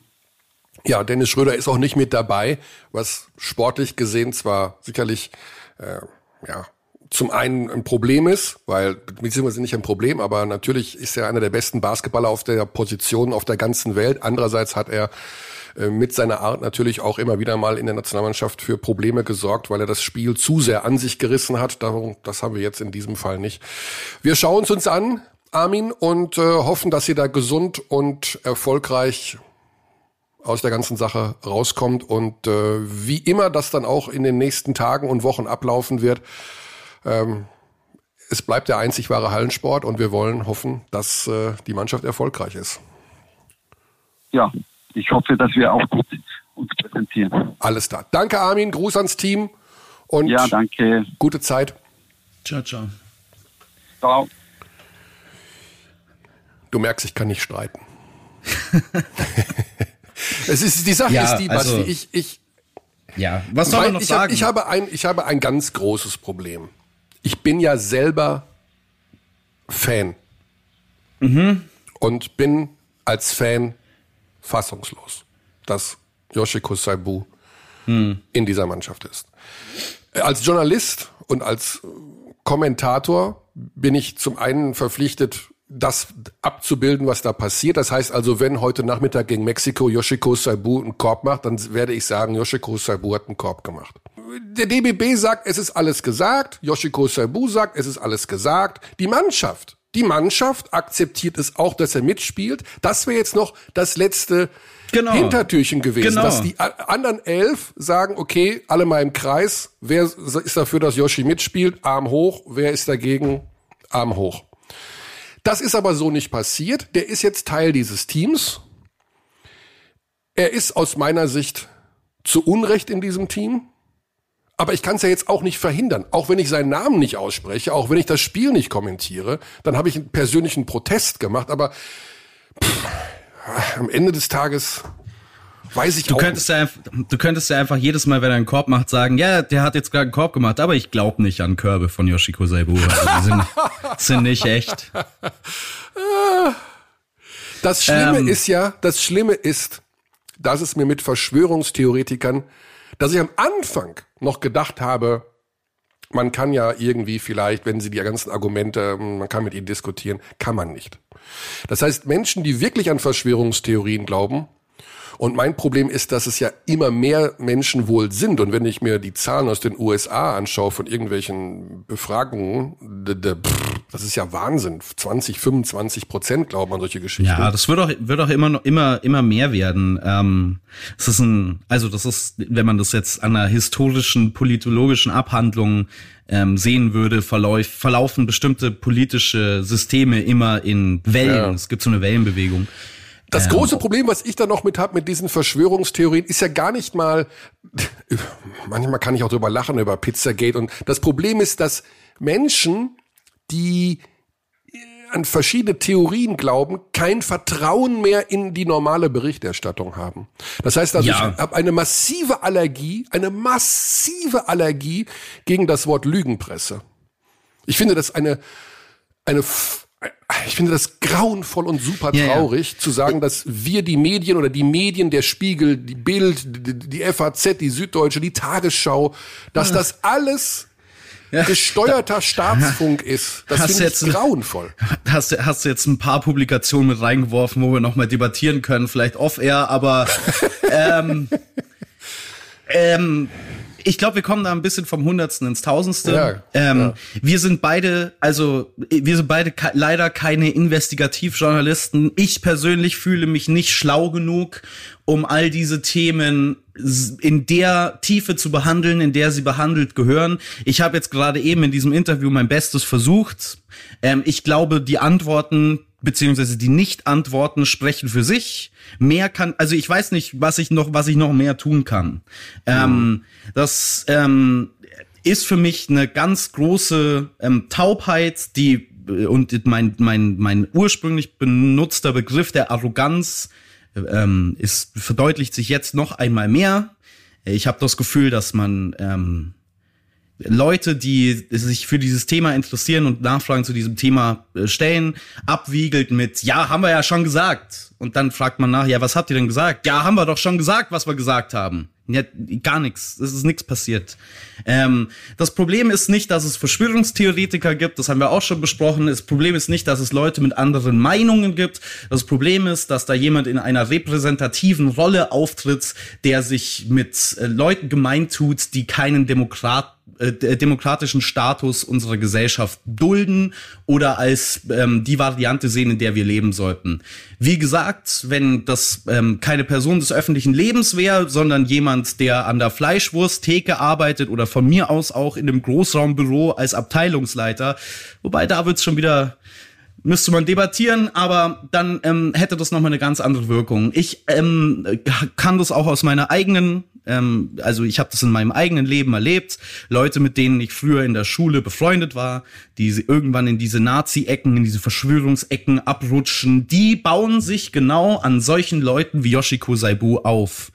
Ja, Dennis Schröder ist auch nicht mit dabei, was sportlich gesehen zwar sicherlich äh, ja zum einen ein Problem ist, weil beziehungsweise nicht ein Problem, aber natürlich ist er einer der besten Basketballer auf der Position auf der ganzen Welt. Andererseits hat er äh, mit seiner Art natürlich auch immer wieder mal in der Nationalmannschaft für Probleme gesorgt, weil er das Spiel zu sehr an sich gerissen hat. Darum, das haben wir jetzt in diesem Fall nicht. Wir schauen es uns an, Armin, und äh, hoffen, dass ihr da gesund und erfolgreich aus der ganzen Sache rauskommt und äh, wie immer das dann auch in den nächsten Tagen und Wochen ablaufen wird. Ähm, es bleibt der einzig wahre Hallensport und wir wollen hoffen, dass äh, die Mannschaft erfolgreich ist. Ja, ich hoffe, dass wir auch gut uns präsentieren. Alles da. Danke Armin, Gruß ans Team und ja, danke. gute Zeit. Ciao, ciao. Ciao. Du merkst, ich kann nicht streiten. Es ist die Sache ja, ist die, Basti, also, ich, ich, ja, was soll man noch ich sagen? Hab, ich habe ein, ich habe ein ganz großes Problem. Ich bin ja selber Fan. Mhm. Und bin als Fan fassungslos, dass Yoshiko Saibu mhm. in dieser Mannschaft ist. Als Journalist und als Kommentator bin ich zum einen verpflichtet, das abzubilden, was da passiert. Das heißt also, wenn heute Nachmittag gegen Mexiko Yoshiko Saibu einen Korb macht, dann werde ich sagen, Yoshiko Saibu hat einen Korb gemacht. Der DBB sagt, es ist alles gesagt. Yoshiko Saibu sagt, es ist alles gesagt. Die Mannschaft, die Mannschaft akzeptiert es auch, dass er mitspielt. Das wäre jetzt noch das letzte genau. Hintertürchen gewesen, genau. dass die anderen elf sagen, okay, alle mal im Kreis. Wer ist dafür, dass Yoshi mitspielt? Arm hoch. Wer ist dagegen? Arm hoch. Das ist aber so nicht passiert. Der ist jetzt Teil dieses Teams. Er ist aus meiner Sicht zu Unrecht in diesem Team. Aber ich kann es ja jetzt auch nicht verhindern. Auch wenn ich seinen Namen nicht ausspreche, auch wenn ich das Spiel nicht kommentiere, dann habe ich einen persönlichen Protest gemacht. Aber pff, am Ende des Tages Weiß ich du auch könntest Ja, du könntest ja einfach jedes Mal, wenn er einen Korb macht, sagen, ja, der hat jetzt gerade einen Korb gemacht, aber ich glaube nicht an Körbe von Yoshiko Saibu. Also die sind, sind nicht echt. Das Schlimme ähm, ist ja, das Schlimme ist, dass es mir mit Verschwörungstheoretikern, dass ich am Anfang noch gedacht habe, man kann ja irgendwie vielleicht, wenn sie die ganzen Argumente, man kann mit ihnen diskutieren, kann man nicht. Das heißt, Menschen, die wirklich an Verschwörungstheorien glauben, und mein Problem ist, dass es ja immer mehr Menschen wohl sind. Und wenn ich mir die Zahlen aus den USA anschaue von irgendwelchen Befragungen, das ist ja Wahnsinn. 20, 25 Prozent glauben an solche Geschichten. Ja, das wird auch, wird auch immer, immer, immer mehr werden. Ähm, es ist ein, also das ist, wenn man das jetzt an einer historischen, politologischen Abhandlung ähm, sehen würde, verlauf, verlaufen bestimmte politische Systeme immer in Wellen. Ja. Es gibt so eine Wellenbewegung. Das große Problem, was ich da noch mit habe mit diesen Verschwörungstheorien, ist ja gar nicht mal, manchmal kann ich auch drüber lachen, über Pizzagate. Und das Problem ist, dass Menschen, die an verschiedene Theorien glauben, kein Vertrauen mehr in die normale Berichterstattung haben. Das heißt also, ja. ich habe eine massive Allergie, eine massive Allergie gegen das Wort Lügenpresse. Ich finde das eine, eine ich finde das grauenvoll und super traurig, ja, ja. zu sagen, dass wir die Medien oder die Medien, der Spiegel, die Bild, die, die FAZ, die Süddeutsche, die Tagesschau, dass ja. das alles gesteuerter Staatsfunk ist. Das finde ich grauenvoll. Hast, hast du jetzt ein paar Publikationen mit reingeworfen, wo wir nochmal debattieren können, vielleicht off-air, aber ähm, ähm, ich glaube, wir kommen da ein bisschen vom Hundertsten ins Tausendste. Ja, ähm, ja. Wir sind beide, also wir sind beide leider keine Investigativjournalisten. Ich persönlich fühle mich nicht schlau genug, um all diese Themen in der Tiefe zu behandeln, in der sie behandelt gehören. Ich habe jetzt gerade eben in diesem Interview mein Bestes versucht. Ähm, ich glaube, die Antworten beziehungsweise die Nicht-Antworten sprechen für sich. Mehr kann, also ich weiß nicht, was ich noch, was ich noch mehr tun kann. Ähm, das ähm, ist für mich eine ganz große ähm, Taubheit, die und mein mein mein ursprünglich benutzter Begriff der Arroganz ähm, ist verdeutlicht sich jetzt noch einmal mehr. Ich habe das Gefühl, dass man ähm, Leute, die sich für dieses Thema interessieren und Nachfragen zu diesem Thema äh, stellen, abwiegelt mit, ja, haben wir ja schon gesagt. Und dann fragt man nach, ja, was habt ihr denn gesagt? Ja, haben wir doch schon gesagt, was wir gesagt haben. Ja, gar nichts. Es ist nichts passiert. Ähm, das Problem ist nicht, dass es Verschwörungstheoretiker gibt, das haben wir auch schon besprochen. Das Problem ist nicht, dass es Leute mit anderen Meinungen gibt. Das Problem ist, dass da jemand in einer repräsentativen Rolle auftritt, der sich mit äh, Leuten gemeint tut, die keinen Demokrat äh, demokratischen Status unserer Gesellschaft dulden oder als ähm, die Variante sehen, in der wir leben sollten. Wie gesagt, wenn das ähm, keine Person des öffentlichen Lebens wäre, sondern jemand, der an der Fleischwursttheke arbeitet oder von mir aus auch in dem Großraumbüro als Abteilungsleiter, wobei da wird's schon wieder müsste man debattieren, aber dann ähm, hätte das nochmal eine ganz andere Wirkung. Ich ähm, kann das auch aus meiner eigenen ähm, also ich habe das in meinem eigenen Leben erlebt. Leute, mit denen ich früher in der Schule befreundet war, die irgendwann in diese Nazi-Ecken, in diese Verschwörungsecken abrutschen, die bauen sich genau an solchen Leuten wie Yoshiko Saibu auf.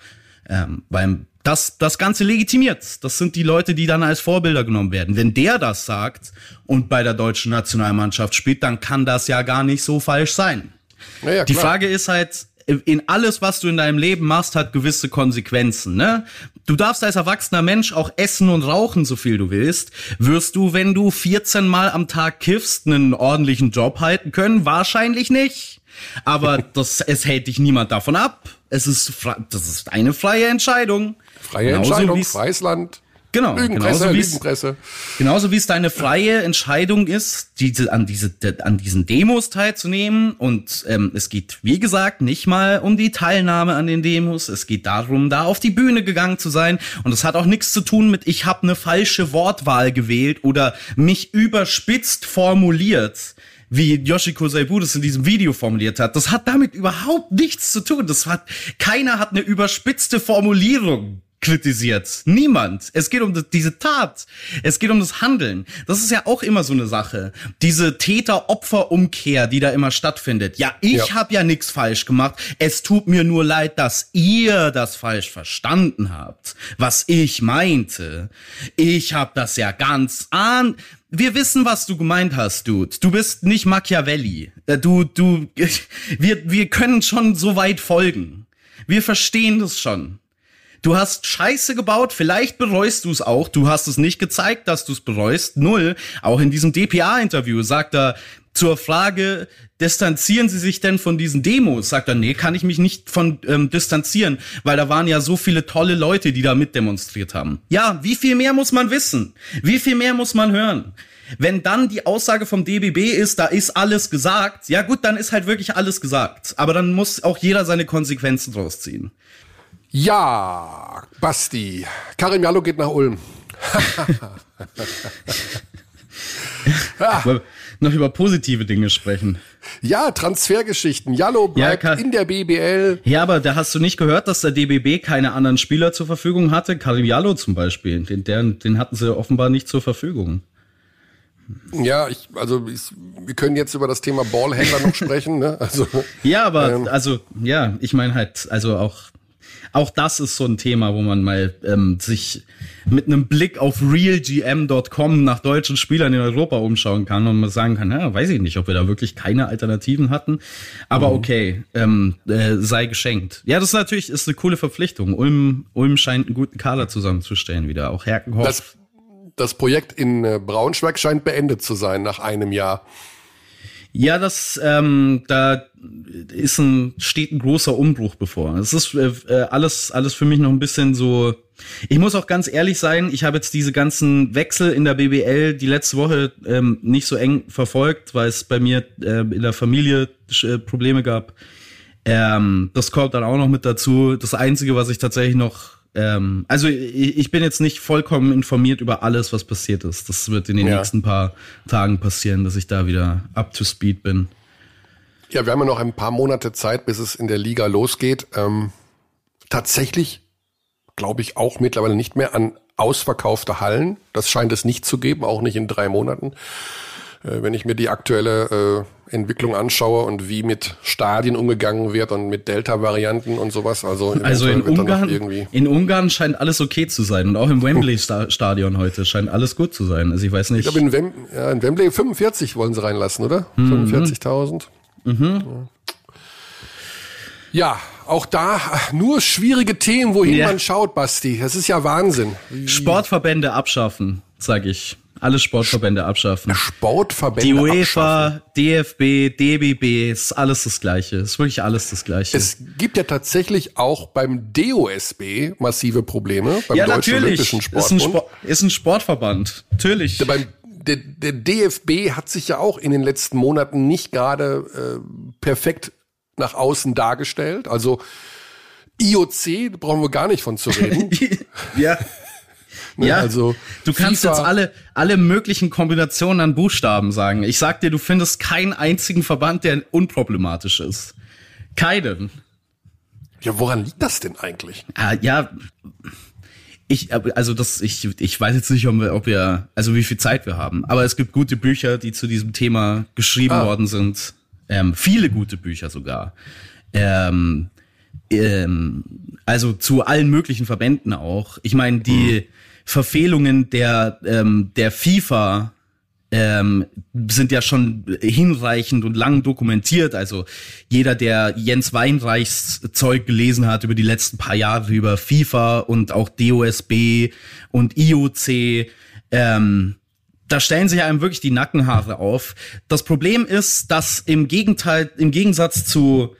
Ähm, weil das, das Ganze legitimiert. Das sind die Leute, die dann als Vorbilder genommen werden. Wenn der das sagt und bei der deutschen Nationalmannschaft spielt, dann kann das ja gar nicht so falsch sein. Ja, die Frage ist halt, in alles, was du in deinem Leben machst, hat gewisse Konsequenzen, ne? Du darfst als erwachsener Mensch auch essen und rauchen, so viel du willst. Wirst du, wenn du 14 Mal am Tag kiffst, einen ordentlichen Job halten können? Wahrscheinlich nicht. Aber das, es hält dich niemand davon ab. Es ist, das ist eine freie Entscheidung. Freie Genauso Entscheidung, freies Land. Genau, Lügenpresse, genauso, Lügenpresse. genauso wie es deine freie Entscheidung ist, diese, an, diese, an diesen Demos teilzunehmen. Und ähm, es geht, wie gesagt, nicht mal um die Teilnahme an den Demos. Es geht darum, da auf die Bühne gegangen zu sein. Und es hat auch nichts zu tun mit, ich habe eine falsche Wortwahl gewählt oder mich überspitzt formuliert wie Yoshiko Saibu das in diesem Video formuliert hat. Das hat damit überhaupt nichts zu tun. Das hat, keiner hat eine überspitzte Formulierung kritisiert. Niemand. Es geht um diese Tat. Es geht um das Handeln. Das ist ja auch immer so eine Sache. Diese Täter-Opfer-Umkehr, die da immer stattfindet. Ja, ich ja. habe ja nichts falsch gemacht. Es tut mir nur leid, dass ihr das falsch verstanden habt, was ich meinte. Ich habe das ja ganz an. Wir wissen, was du gemeint hast, Dude. Du bist nicht Machiavelli. Äh, du, du, wir, wir können schon so weit folgen. Wir verstehen das schon. Du hast Scheiße gebaut, vielleicht bereust du es auch. Du hast es nicht gezeigt, dass du es bereust. Null. Auch in diesem DPA-Interview sagt er zur Frage, distanzieren Sie sich denn von diesen Demos? Sagt er, nee, kann ich mich nicht von ähm, distanzieren, weil da waren ja so viele tolle Leute, die da mitdemonstriert haben. Ja, wie viel mehr muss man wissen? Wie viel mehr muss man hören? Wenn dann die Aussage vom DBB ist, da ist alles gesagt, ja gut, dann ist halt wirklich alles gesagt. Aber dann muss auch jeder seine Konsequenzen draus ziehen. Ja, Basti. Karim Jallo geht nach Ulm. ja. Noch über positive Dinge sprechen. Ja, Transfergeschichten. Jallo bleibt ja, in der BBL. Ja, aber da hast du nicht gehört, dass der DBB keine anderen Spieler zur Verfügung hatte? Karim Jallo zum Beispiel. Den, den, den hatten sie offenbar nicht zur Verfügung. Ja, ich, also ich, wir können jetzt über das Thema Ballhändler noch sprechen, ne? Also, ja, aber ähm, also ja, ich meine halt, also auch auch das ist so ein Thema, wo man mal ähm, sich mit einem Blick auf realgm.com nach deutschen Spielern in Europa umschauen kann und man sagen kann, ja, weiß ich nicht, ob wir da wirklich keine Alternativen hatten. Aber mhm. okay, ähm, äh, sei geschenkt. Ja, das ist natürlich ist eine coole Verpflichtung. Ulm, Ulm scheint einen guten Kader zusammenzustellen wieder. Auch Herkenhoff. Das, das Projekt in äh, Braunschweig scheint beendet zu sein nach einem Jahr. Ja, das ähm, da ist ein steht ein großer Umbruch bevor. Es ist äh, äh, alles alles für mich noch ein bisschen so. Ich muss auch ganz ehrlich sein, ich habe jetzt diese ganzen Wechsel in der BBL die letzte Woche ähm, nicht so eng verfolgt, weil es bei mir äh, in der Familie äh, Probleme gab. Ähm, das kommt dann auch noch mit dazu. Das Einzige, was ich tatsächlich noch ähm, also ich, ich, bin jetzt nicht vollkommen informiert über alles, was passiert ist. Das wird in den ja. nächsten paar Tagen passieren, dass ich da wieder up to speed bin. Ja, wir haben ja noch ein paar Monate Zeit, bis es in der Liga losgeht. Ähm, tatsächlich glaube ich auch mittlerweile nicht mehr an ausverkaufte Hallen. Das scheint es nicht zu geben, auch nicht in drei Monaten. Äh, wenn ich mir die aktuelle äh, Entwicklung anschaue und wie mit Stadien umgegangen wird und mit Delta-Varianten und sowas. Also, also in Ungarn, in Ungarn scheint alles okay zu sein und auch im Wembley-Stadion heute scheint alles gut zu sein. Also ich weiß nicht. Ich glaube in, Wem ja, in Wembley 45 wollen sie reinlassen, oder? Mhm. 45.000. Mhm. Ja, auch da nur schwierige Themen, wohin ja. man schaut, Basti. Das ist ja Wahnsinn. Sportverbände abschaffen, sag ich. Alle Sportverbände abschaffen. Sportverbände Die UEFA, abschaffen. DFB, DBB, ist alles das Gleiche. Ist wirklich alles das Gleiche. Es gibt ja tatsächlich auch beim DOSB massive Probleme, beim ja, Deutschen natürlich. Olympischen Sportbund. Ist ein, Sport, ist ein Sportverband, natürlich. Der, beim, der, der DFB hat sich ja auch in den letzten Monaten nicht gerade äh, perfekt nach außen dargestellt. Also IOC, brauchen wir gar nicht von zu reden. ja. Ne? Ja, also du kannst FIFA jetzt alle, alle möglichen Kombinationen an Buchstaben sagen. Ich sag dir, du findest keinen einzigen Verband, der unproblematisch ist. Keinen. Ja, woran liegt das denn eigentlich? Ah, ja, ich, also das, ich, ich weiß jetzt nicht, ob wir, ob wir, also wie viel Zeit wir haben, aber es gibt gute Bücher, die zu diesem Thema geschrieben ah. worden sind. Ähm, viele gute Bücher sogar. Ähm, ähm, also zu allen möglichen Verbänden auch. Ich meine, die, hm. Verfehlungen der, ähm, der FIFA ähm, sind ja schon hinreichend und lang dokumentiert. Also jeder, der Jens Weinreichs Zeug gelesen hat über die letzten paar Jahre über FIFA und auch DOSB und IOC, ähm, da stellen sich einem wirklich die Nackenhaare auf. Das Problem ist, dass im Gegenteil, im Gegensatz zu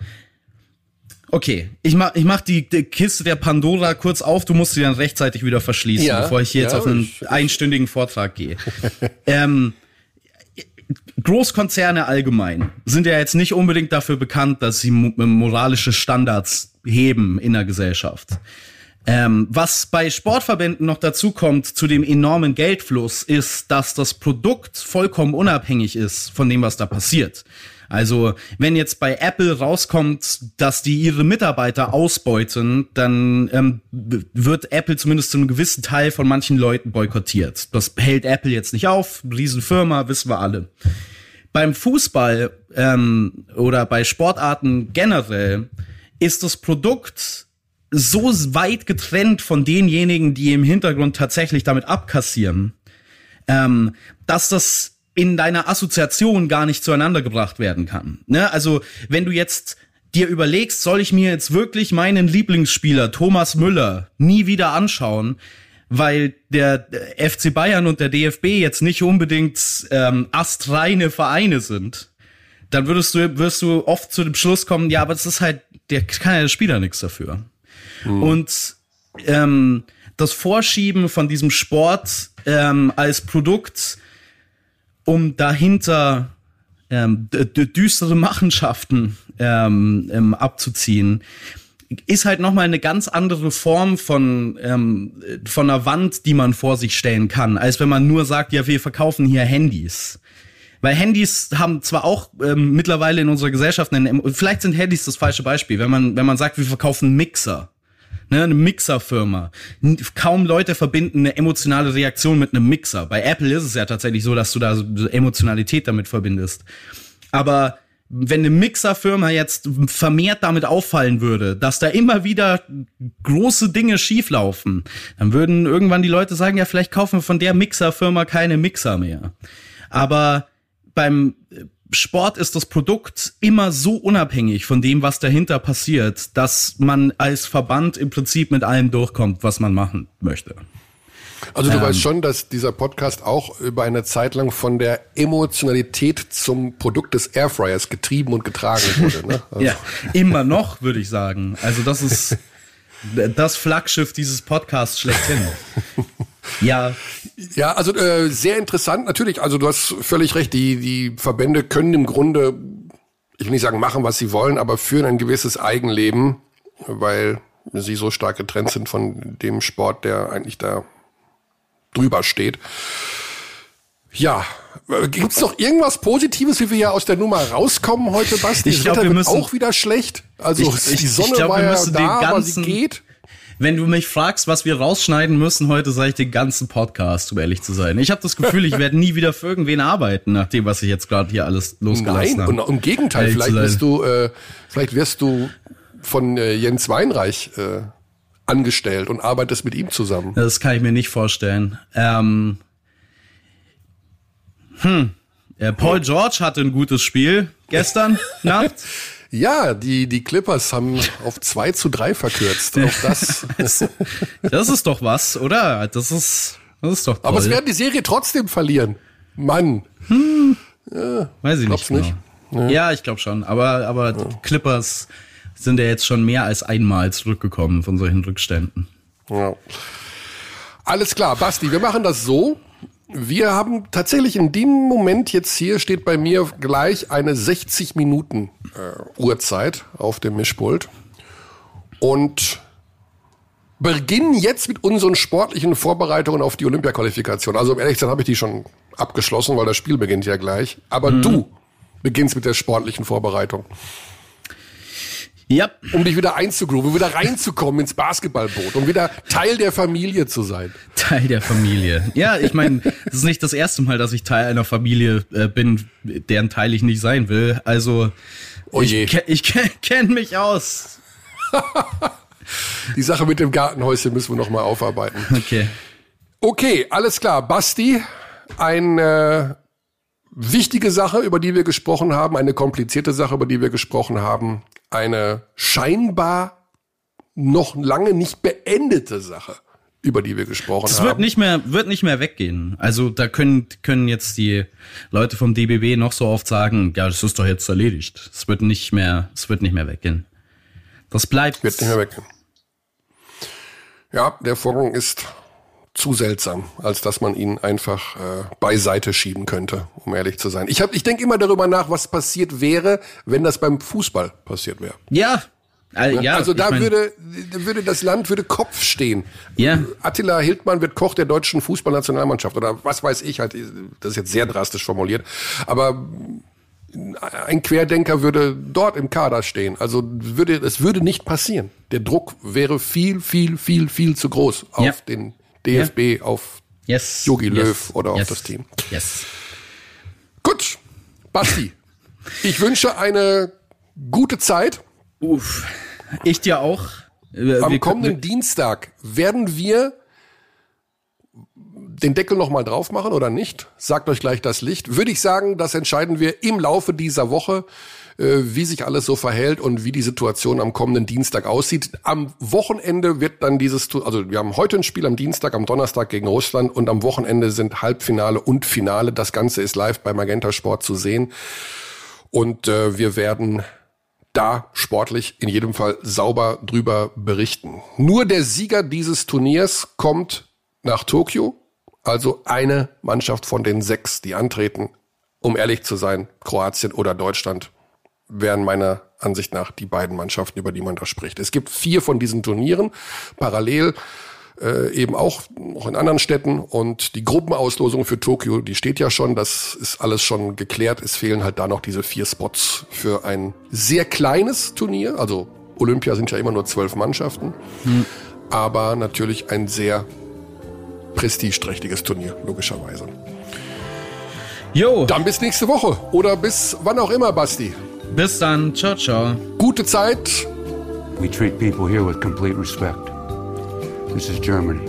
Okay, ich mach, ich mach die, die Kiste der Pandora kurz auf, du musst sie dann rechtzeitig wieder verschließen, ja, bevor ich hier jetzt ja, auf einen ich, einstündigen Vortrag gehe. ähm, Großkonzerne allgemein sind ja jetzt nicht unbedingt dafür bekannt, dass sie moralische Standards heben in der Gesellschaft. Ähm, was bei Sportverbänden noch dazu kommt zu dem enormen Geldfluss, ist, dass das Produkt vollkommen unabhängig ist von dem, was da passiert. Also wenn jetzt bei Apple rauskommt, dass die ihre Mitarbeiter ausbeuten, dann ähm, wird Apple zumindest zu einem gewissen Teil von manchen Leuten boykottiert. Das hält Apple jetzt nicht auf. Riesenfirma, wissen wir alle. Beim Fußball ähm, oder bei Sportarten generell ist das Produkt so weit getrennt von denjenigen, die im Hintergrund tatsächlich damit abkassieren, ähm, dass das in deiner Assoziation gar nicht zueinander gebracht werden kann. Ne? Also wenn du jetzt dir überlegst, soll ich mir jetzt wirklich meinen Lieblingsspieler Thomas Müller nie wieder anschauen, weil der FC Bayern und der DFB jetzt nicht unbedingt ähm, astreine Vereine sind, dann würdest du wirst du oft zu dem Schluss kommen, ja, aber das ist halt, der kann ja der Spieler nichts dafür. Mhm. Und ähm, das Vorschieben von diesem Sport ähm, als Produkt, um dahinter ähm, düstere Machenschaften ähm, ähm, abzuziehen, ist halt nochmal eine ganz andere Form von, ähm, von einer Wand, die man vor sich stellen kann, als wenn man nur sagt, ja, wir verkaufen hier Handys. Weil Handys haben zwar auch ähm, mittlerweile in unserer Gesellschaft, einen, vielleicht sind Handys das falsche Beispiel, wenn man, wenn man sagt, wir verkaufen Mixer ne, eine Mixerfirma. Kaum Leute verbinden eine emotionale Reaktion mit einem Mixer. Bei Apple ist es ja tatsächlich so, dass du da so Emotionalität damit verbindest. Aber wenn eine Mixerfirma jetzt vermehrt damit auffallen würde, dass da immer wieder große Dinge schieflaufen, dann würden irgendwann die Leute sagen, ja, vielleicht kaufen wir von der Mixerfirma keine Mixer mehr. Aber beim Sport ist das Produkt immer so unabhängig von dem, was dahinter passiert, dass man als Verband im Prinzip mit allem durchkommt, was man machen möchte. Also du ähm, weißt schon, dass dieser Podcast auch über eine Zeit lang von der Emotionalität zum Produkt des Airfryers getrieben und getragen wurde. Ne? Also. ja, immer noch, würde ich sagen. Also das ist das Flaggschiff dieses Podcasts schlechthin. Ja. Ja, also äh, sehr interessant natürlich. Also du hast völlig recht. Die die Verbände können im Grunde, ich will nicht sagen machen, was sie wollen, aber führen ein gewisses Eigenleben, weil sie so stark getrennt sind von dem Sport, der eigentlich da drüber steht. Ja, gibt's noch irgendwas Positives, wie wir ja aus der Nummer rauskommen heute, Basti? Ich glaube, wir müssen auch wieder schlecht. Also ich, die Sonne ich glaub, war ja da, aber sie geht. Wenn du mich fragst, was wir rausschneiden müssen heute, sage ich den ganzen Podcast, um ehrlich zu sein. Ich habe das Gefühl, ich werde nie wieder für irgendwen arbeiten, nach dem, was ich jetzt gerade hier alles losgelassen habe. Nein, und im Gegenteil, vielleicht wirst du, äh, vielleicht wirst du von äh, Jens Weinreich äh, angestellt und arbeitest mit ihm zusammen. Das kann ich mir nicht vorstellen. Ähm, hm. Äh, Paul George hatte ein gutes Spiel gestern Nacht. Ja, die, die Clippers haben auf 2 zu 3 verkürzt. Auch das. das ist doch was, oder? Das ist, das ist doch toll. Aber es werden die Serie trotzdem verlieren. Mann. Hm. Ja, Weiß ich nicht. Genau. nicht. Ja. ja, ich glaube schon. Aber, aber ja. Clippers sind ja jetzt schon mehr als einmal zurückgekommen von solchen Rückständen. Ja. Alles klar, Basti, wir machen das so. Wir haben tatsächlich in dem Moment jetzt hier steht bei mir gleich eine 60 Minuten äh, Uhrzeit auf dem Mischpult und beginnen jetzt mit unseren sportlichen Vorbereitungen auf die Olympiaqualifikation. Also um ehrlich zu sein, habe ich die schon abgeschlossen, weil das Spiel beginnt ja gleich. Aber mhm. du beginnst mit der sportlichen Vorbereitung. Ja. Um dich wieder einzugrooven, wieder reinzukommen ins Basketballboot, um wieder Teil der Familie zu sein. Teil der Familie. Ja, ich meine, es ist nicht das erste Mal, dass ich Teil einer Familie äh, bin, deren Teil ich nicht sein will. Also, oh je. ich, ich kenne mich aus. Die Sache mit dem Gartenhäuschen müssen wir nochmal aufarbeiten. Okay. Okay, alles klar. Basti, ein äh, wichtige Sache, über die wir gesprochen haben, eine komplizierte Sache, über die wir gesprochen haben, eine scheinbar noch lange nicht beendete Sache, über die wir gesprochen Es haben. wird nicht mehr, wird nicht mehr weggehen. Also da können, können jetzt die Leute vom DBB noch so oft sagen, ja, das ist doch jetzt erledigt. Es wird nicht mehr, es wird nicht mehr weggehen. Das bleibt. Wird nicht mehr weggehen. Ja, der Vorgang ist zu seltsam, als dass man ihn einfach äh, beiseite schieben könnte, um ehrlich zu sein. Ich, hab, ich denke immer darüber nach, was passiert wäre, wenn das beim Fußball passiert wäre. Ja. Äh, ja, also da ich mein, würde, würde das Land würde Kopf stehen. Ja. Attila Hildmann wird Koch der deutschen Fußballnationalmannschaft oder was weiß ich halt. Das ist jetzt sehr drastisch formuliert, aber ein Querdenker würde dort im Kader stehen. Also würde es würde nicht passieren. Der Druck wäre viel, viel, viel, viel zu groß auf Ja. den DFB, auf yes, Jogi yes, Löw oder auf yes, das Team. Yes. Gut, Basti, ich wünsche eine gute Zeit. Uff. Ich dir auch. Äh, Am wir- kommenden Dienstag werden wir den Deckel noch mal drauf machen oder nicht? Sagt euch gleich das Licht. Würde ich sagen, das entscheiden wir im Laufe dieser Woche, äh, wie sich alles so verhält und wie die Situation am kommenden Dienstag aussieht. Am Wochenende wird dann dieses, also wir haben heute ein Spiel am Dienstag, am Donnerstag gegen Russland und am Wochenende sind Halbfinale und Finale. Das Ganze ist live bei Magenta Sport zu sehen. Und äh, wir werden da sportlich in jedem Fall sauber drüber berichten. Nur der Sieger dieses Turniers kommt nach Tokio, also eine Mannschaft von den sechs, die antreten. Um ehrlich zu sein, Kroatien oder Deutschland wären meiner Ansicht nach die beiden Mannschaften, über die man da spricht. Es gibt vier von diesen Turnieren parallel äh, eben auch noch in anderen Städten und die Gruppenauslosung für Tokio, die steht ja schon, das ist alles schon geklärt. Es fehlen halt da noch diese vier Spots für ein sehr kleines Turnier. Also Olympia sind ja immer nur zwölf Mannschaften, aber natürlich ein sehr prestigeträchtiges Turnier, logischerweise. Jo, Dann bis nächste Woche oder bis wann auch immer, Basti. bis dann. Ciao, ciao. Gute Zeit. We treat people here with complete respect. This is Germany.